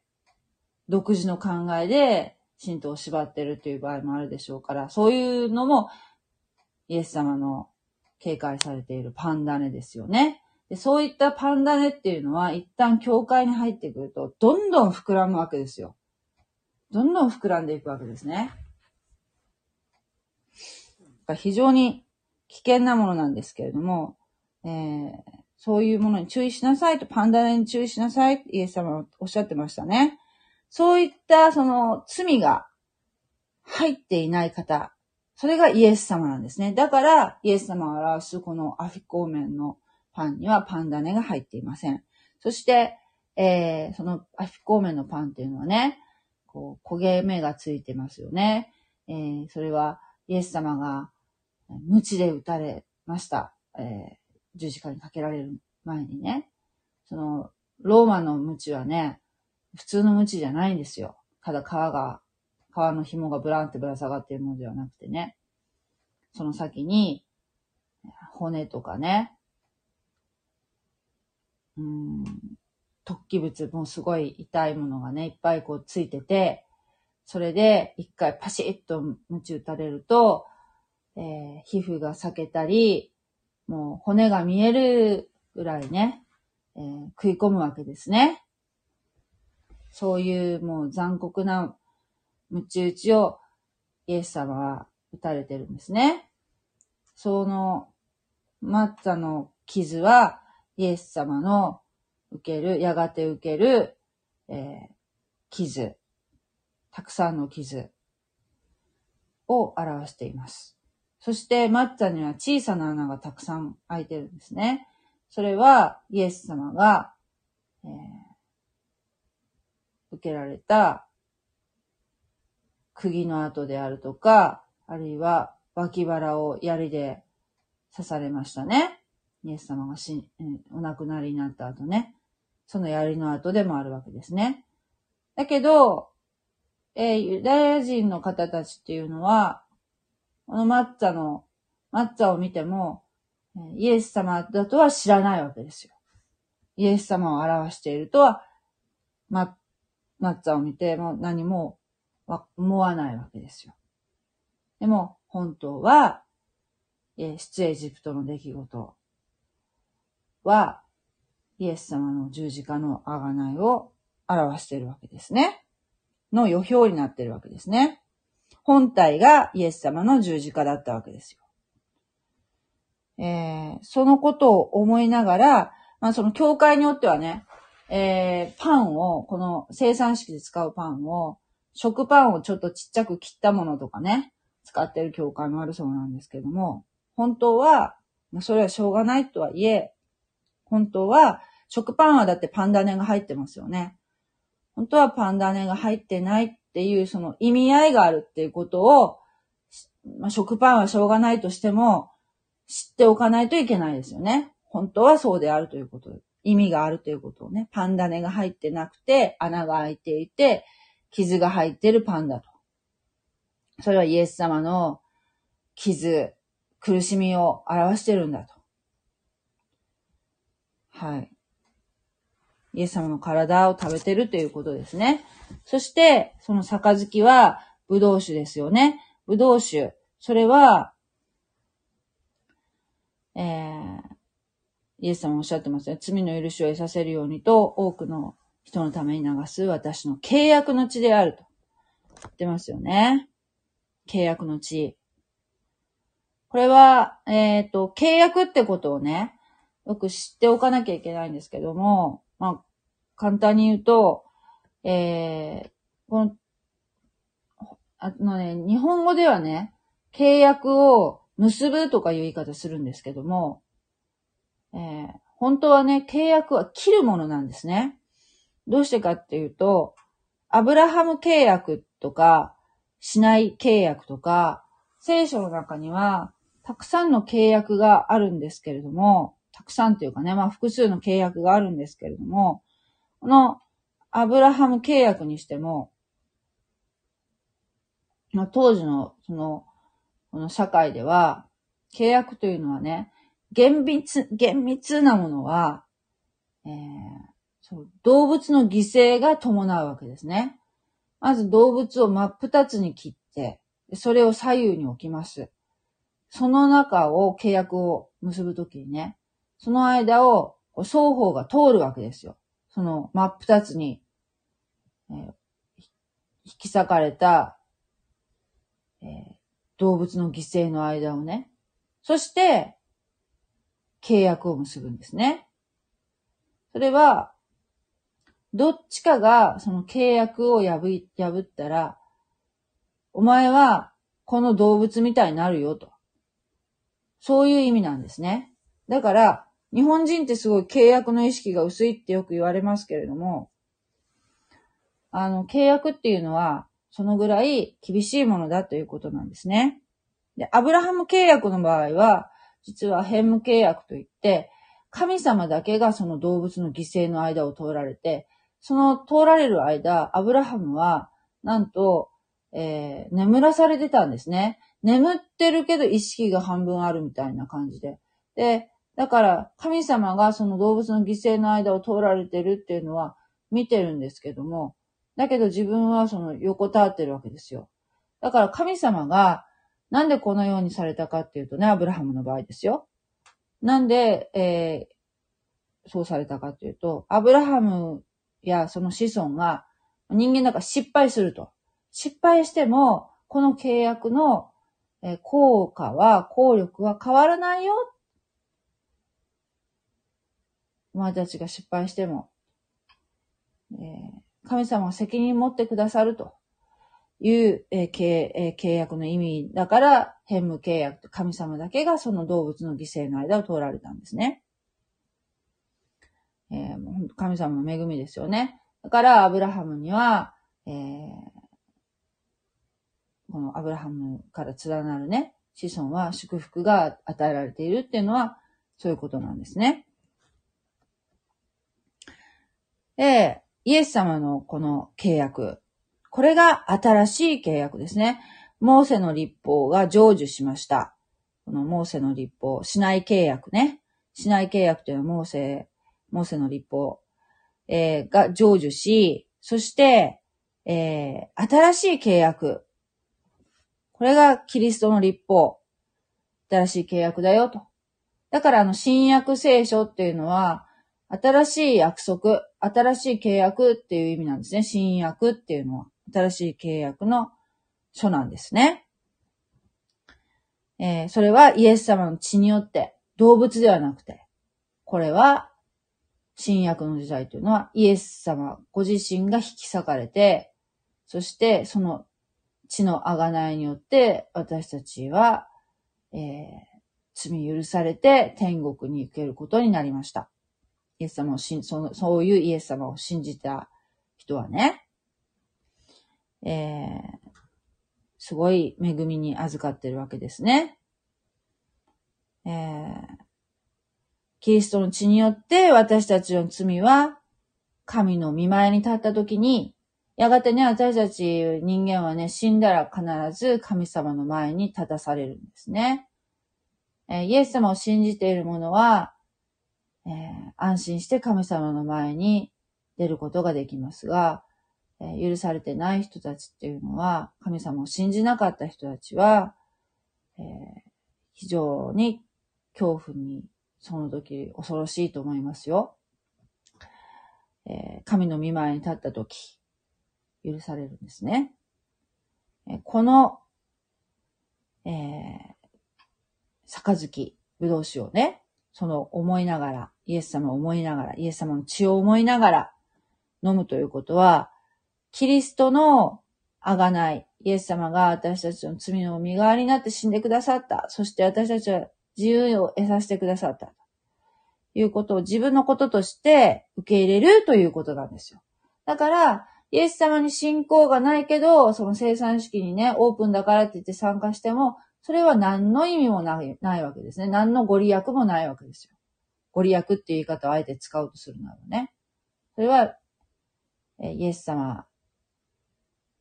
独自の考えで信徒を縛ってるっていう場合もあるでしょうから、そういうのもイエス様の警戒されているパンダネですよね。でそういったパンダネっていうのは一旦教会に入ってくるとどんどん膨らむわけですよ。どんどん膨らんでいくわけですね。非常に危険なものなんですけれども、えー、そういうものに注意しなさいと、パンダネに注意しなさいってイエス様はおっしゃってましたね。そういったその罪が入っていない方、それがイエス様なんですね。だから、イエス様を表すこのアフィコーメンのパンにはパンダネが入っていません。そして、えー、そのアフコーメンのパンっていうのはね、こう、焦げ目がついてますよね。えー、それは、イエス様が、無知で撃たれました。えー、十字架にかけられる前にね。その、ローマの無知はね、普通の無知じゃないんですよ。ただ皮が皮の紐がブランってぶら下がっているものではなくてね、その先に、骨とかね、うん、突起物もすごい痛いものがね、いっぱいこうついてて、それで一回パシッと鞭打たれると、えー、皮膚が裂けたり、もう骨が見えるぐらいね、えー、食い込むわけですね。そういうもう残酷なムチ打ちをイエス様は打たれてるんですね。その、マッツァの傷は、イエス様の受ける、やがて受ける、えー、傷、たくさんの傷を表しています。そして、マッツァには小さな穴がたくさん開いてるんですね。それは、イエス様が、えー、受けられた釘の跡であるとか、あるいは脇腹を槍で刺されましたね。イエス様がし、お亡くなりになった後ね。その槍の後でもあるわけですね。だけど、えー、ユダヤ人の方たちっていうのは、このマッツァの、マッツァを見ても、イエス様だとは知らないわけですよ。イエス様を表しているとは、ま、マッツァを見ても何も思わないわけですよ。でも、本当は、え出エジプトの出来事は、イエス様の十字架の贖いを表しているわけですね。の予表になっているわけですね。本体がイエス様の十字架だったわけですよ。えー、そのことを思いながら、まあその教会によってはね、えー、パンを、この生産式で使うパンを、食パンをちょっとちっちゃく切ったものとかね、使ってる教会もあるそうなんですけども、本当はま、それはしょうがないとはいえ、本当は、食パンはだってパンダネが入ってますよね。本当はパンダネが入ってないっていうその意味合いがあるっていうことを、まあ、食パンはしょうがないとしても、知っておかないといけないですよね。本当はそうであるということ、意味があるということをね、パンダネが入ってなくて、穴が開いていて、傷が入ってるパンだと。それはイエス様の傷、苦しみを表してるんだと。はい。イエス様の体を食べてるということですね。そして、その杯は、ブドウ酒ですよね。ブドウ酒。それは、えー、イエス様おっしゃってますね。罪の許しを得させるようにと、多くの人のために流す私の契約の地であると。言ってますよね。契約の地。これは、えっ、ー、と、契約ってことをね、よく知っておかなきゃいけないんですけども、まあ、簡単に言うと、えー、この、あのね、日本語ではね、契約を結ぶとかいう言い方するんですけども、えー、本当はね、契約は切るものなんですね。どうしてかっていうと、アブラハム契約とか、しない契約とか、聖書の中には、たくさんの契約があるんですけれども、たくさんというかね、まあ複数の契約があるんですけれども、このアブラハム契約にしても、まあ、当時のその、この社会では、契約というのはね、厳密、厳密なものは、えー、そう動物の犠牲が伴うわけですね。まず動物を真っ二つに切って、それを左右に置きます。その中を契約を結ぶときにね、その間を双方が通るわけですよ。その真っ二つに、えー、引き裂かれた、えー、動物の犠牲の間をね。そして、契約を結ぶんですね。それは、どっちかがその契約を破破ったら、お前はこの動物みたいになるよと。そういう意味なんですね。だから、日本人ってすごい契約の意識が薄いってよく言われますけれども、あの、契約っていうのは、そのぐらい厳しいものだということなんですね。で、アブラハム契約の場合は、実はヘム契約といって、神様だけがその動物の犠牲の間を通られて、その通られる間、アブラハムは、なんと、えー、眠らされてたんですね。眠ってるけど意識が半分あるみたいな感じで。で、だから、神様がその動物の犠牲の間を通られてるっていうのは見てるんですけども、だけど自分はその横たわってるわけですよ。だから神様がなんでこのようにされたかっていうとね、アブラハムの場合ですよ。なんで、えー、そうされたかっていうと、アブラハムやその子孫が人間だから失敗すると。失敗しても、この契約の効果は、効力は変わらないよ。お前たちが失敗しても、えー、神様は責任持ってくださるという、えー契えー、契約の意味だから、変無契約と、神様だけがその動物の犠牲の間を通られたんですね。えー、神様の恵みですよね。だから、アブラハムには、えー、このアブラハムから連なるね、子孫は祝福が与えられているっていうのは、そういうことなんですね。で、イエス様のこの契約。これが新しい契約ですね。モーセの立法が成就しました。このモーセの立法、しない契約ね。しない契約というのはモーセモーセの立法、えーが成就し、そして、えー新しい契約。これがキリストの立法。新しい契約だよと。だからあの新約聖書っていうのは、新しい約束、新しい契約っていう意味なんですね。新約っていうのは、新しい契約の書なんですね。えーそれはイエス様の血によって、動物ではなくて、これは、新約の時代というのは、イエス様ご自身が引き裂かれて、そしてその血の贖いによって、私たちは、えー罪許されて天国に行けることになりました。イエス様を信その、そういうイエス様を信じた人はね、えーすごい恵みに預かってるわけですね。えーキリストの血によって私たちの罪は神の見前に立った時に、やがてね、私たち人間はね、死んだら必ず神様の前に立たされるんですね。えーイエス様を信じている者は、えー安心して神様の前に出ることができますが、えー許されてない人たちっていうのは、神様を信じなかった人たちは、えー非常に恐怖に、その時恐ろしいと思いますよ。え神の見前に立った時、許されるんですね。えこの、えー、杯、ぶどう酒をね、その思いながら、イエス様を思いながら、イエス様の血を思いながら飲むということは、キリストの贖い、イエス様が私たちの罪の身代わりになって死んでくださった。そして私たちは自由を得させてくださった。ということを自分のこととして受け入れるということなんですよ。だから、イエス様に信仰がないけど、その生産式にね、オープンだからって言って参加しても、それは何の意味もないないわけですね。何のご利益もないわけですよ。ご利益っていう言い方をあえて使うとするならね。それは、えイエス様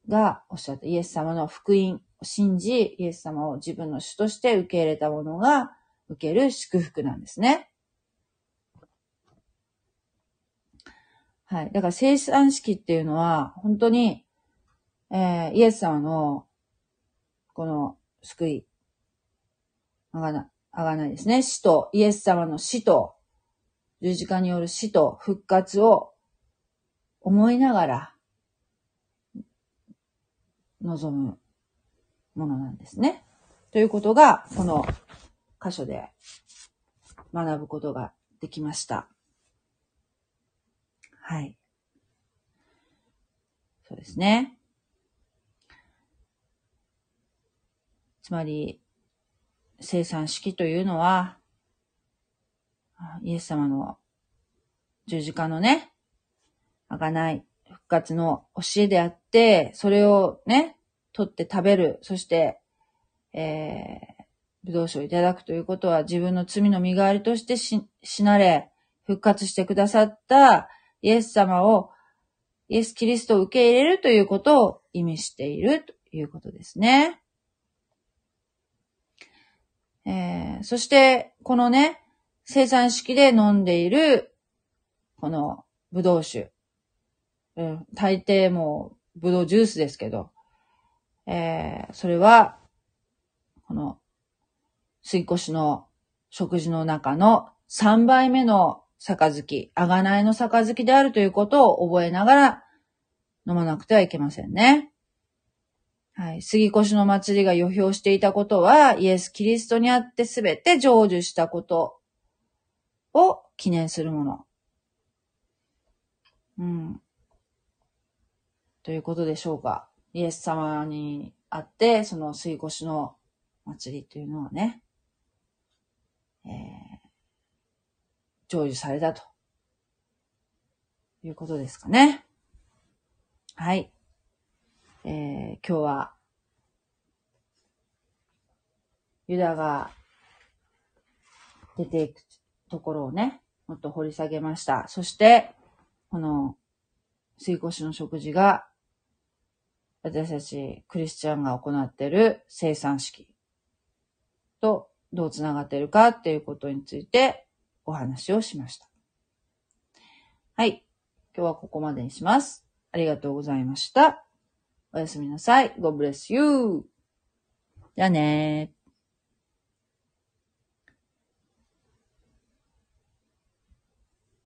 がおっしゃったイエス様の福音を信じ、イエス様を自分の主として受け入れた者が受ける祝福なんですね。はい。だから生産式っていうのは、本当に、えーイエス様の、この救い、あがな、あがないですね。死と、イエス様の死と、十字架による死と復活を思いながら、望むものなんですね。ということが、この箇所で学ぶことができました。はい。そうですね。つまり、生産式というのは、イエス様の十字架のね、贖い、復活の教えであって、それをね、取って食べる、そして、えー、ぶどう酒をいただくということは自分の罪の身代わりとしてし死なれ、復活してくださったイエス様を、イエス・キリストを受け入れるということを意味しているということですね。えー、そして、このね、生産式で飲んでいる、この、ぶどう酒。うん、大抵もう、ぶどうジュースですけど、えー、それは、この、水越しの食事の中の3倍目の杯、あがないの杯であるということを覚えながら飲まなくてはいけませんね。はい。杉越の祭りが予表していたことは、イエス・キリストにあってすべて成就したことを記念するもの。うん。ということでしょうか。イエス様にあって、その水越の祭りというのはね、えー、成就されたということですかね。はい。えー、今日は、ユダが出ていくところをね、もっと掘り下げました。そして、この水越しの食事が、私たちクリスチャンが行っている生産式とどうつながっているかっていうことについてお話をしました。はい。今日はここまでにします。ありがとうございました。おやすみなさい。God bless you. じゃあねー。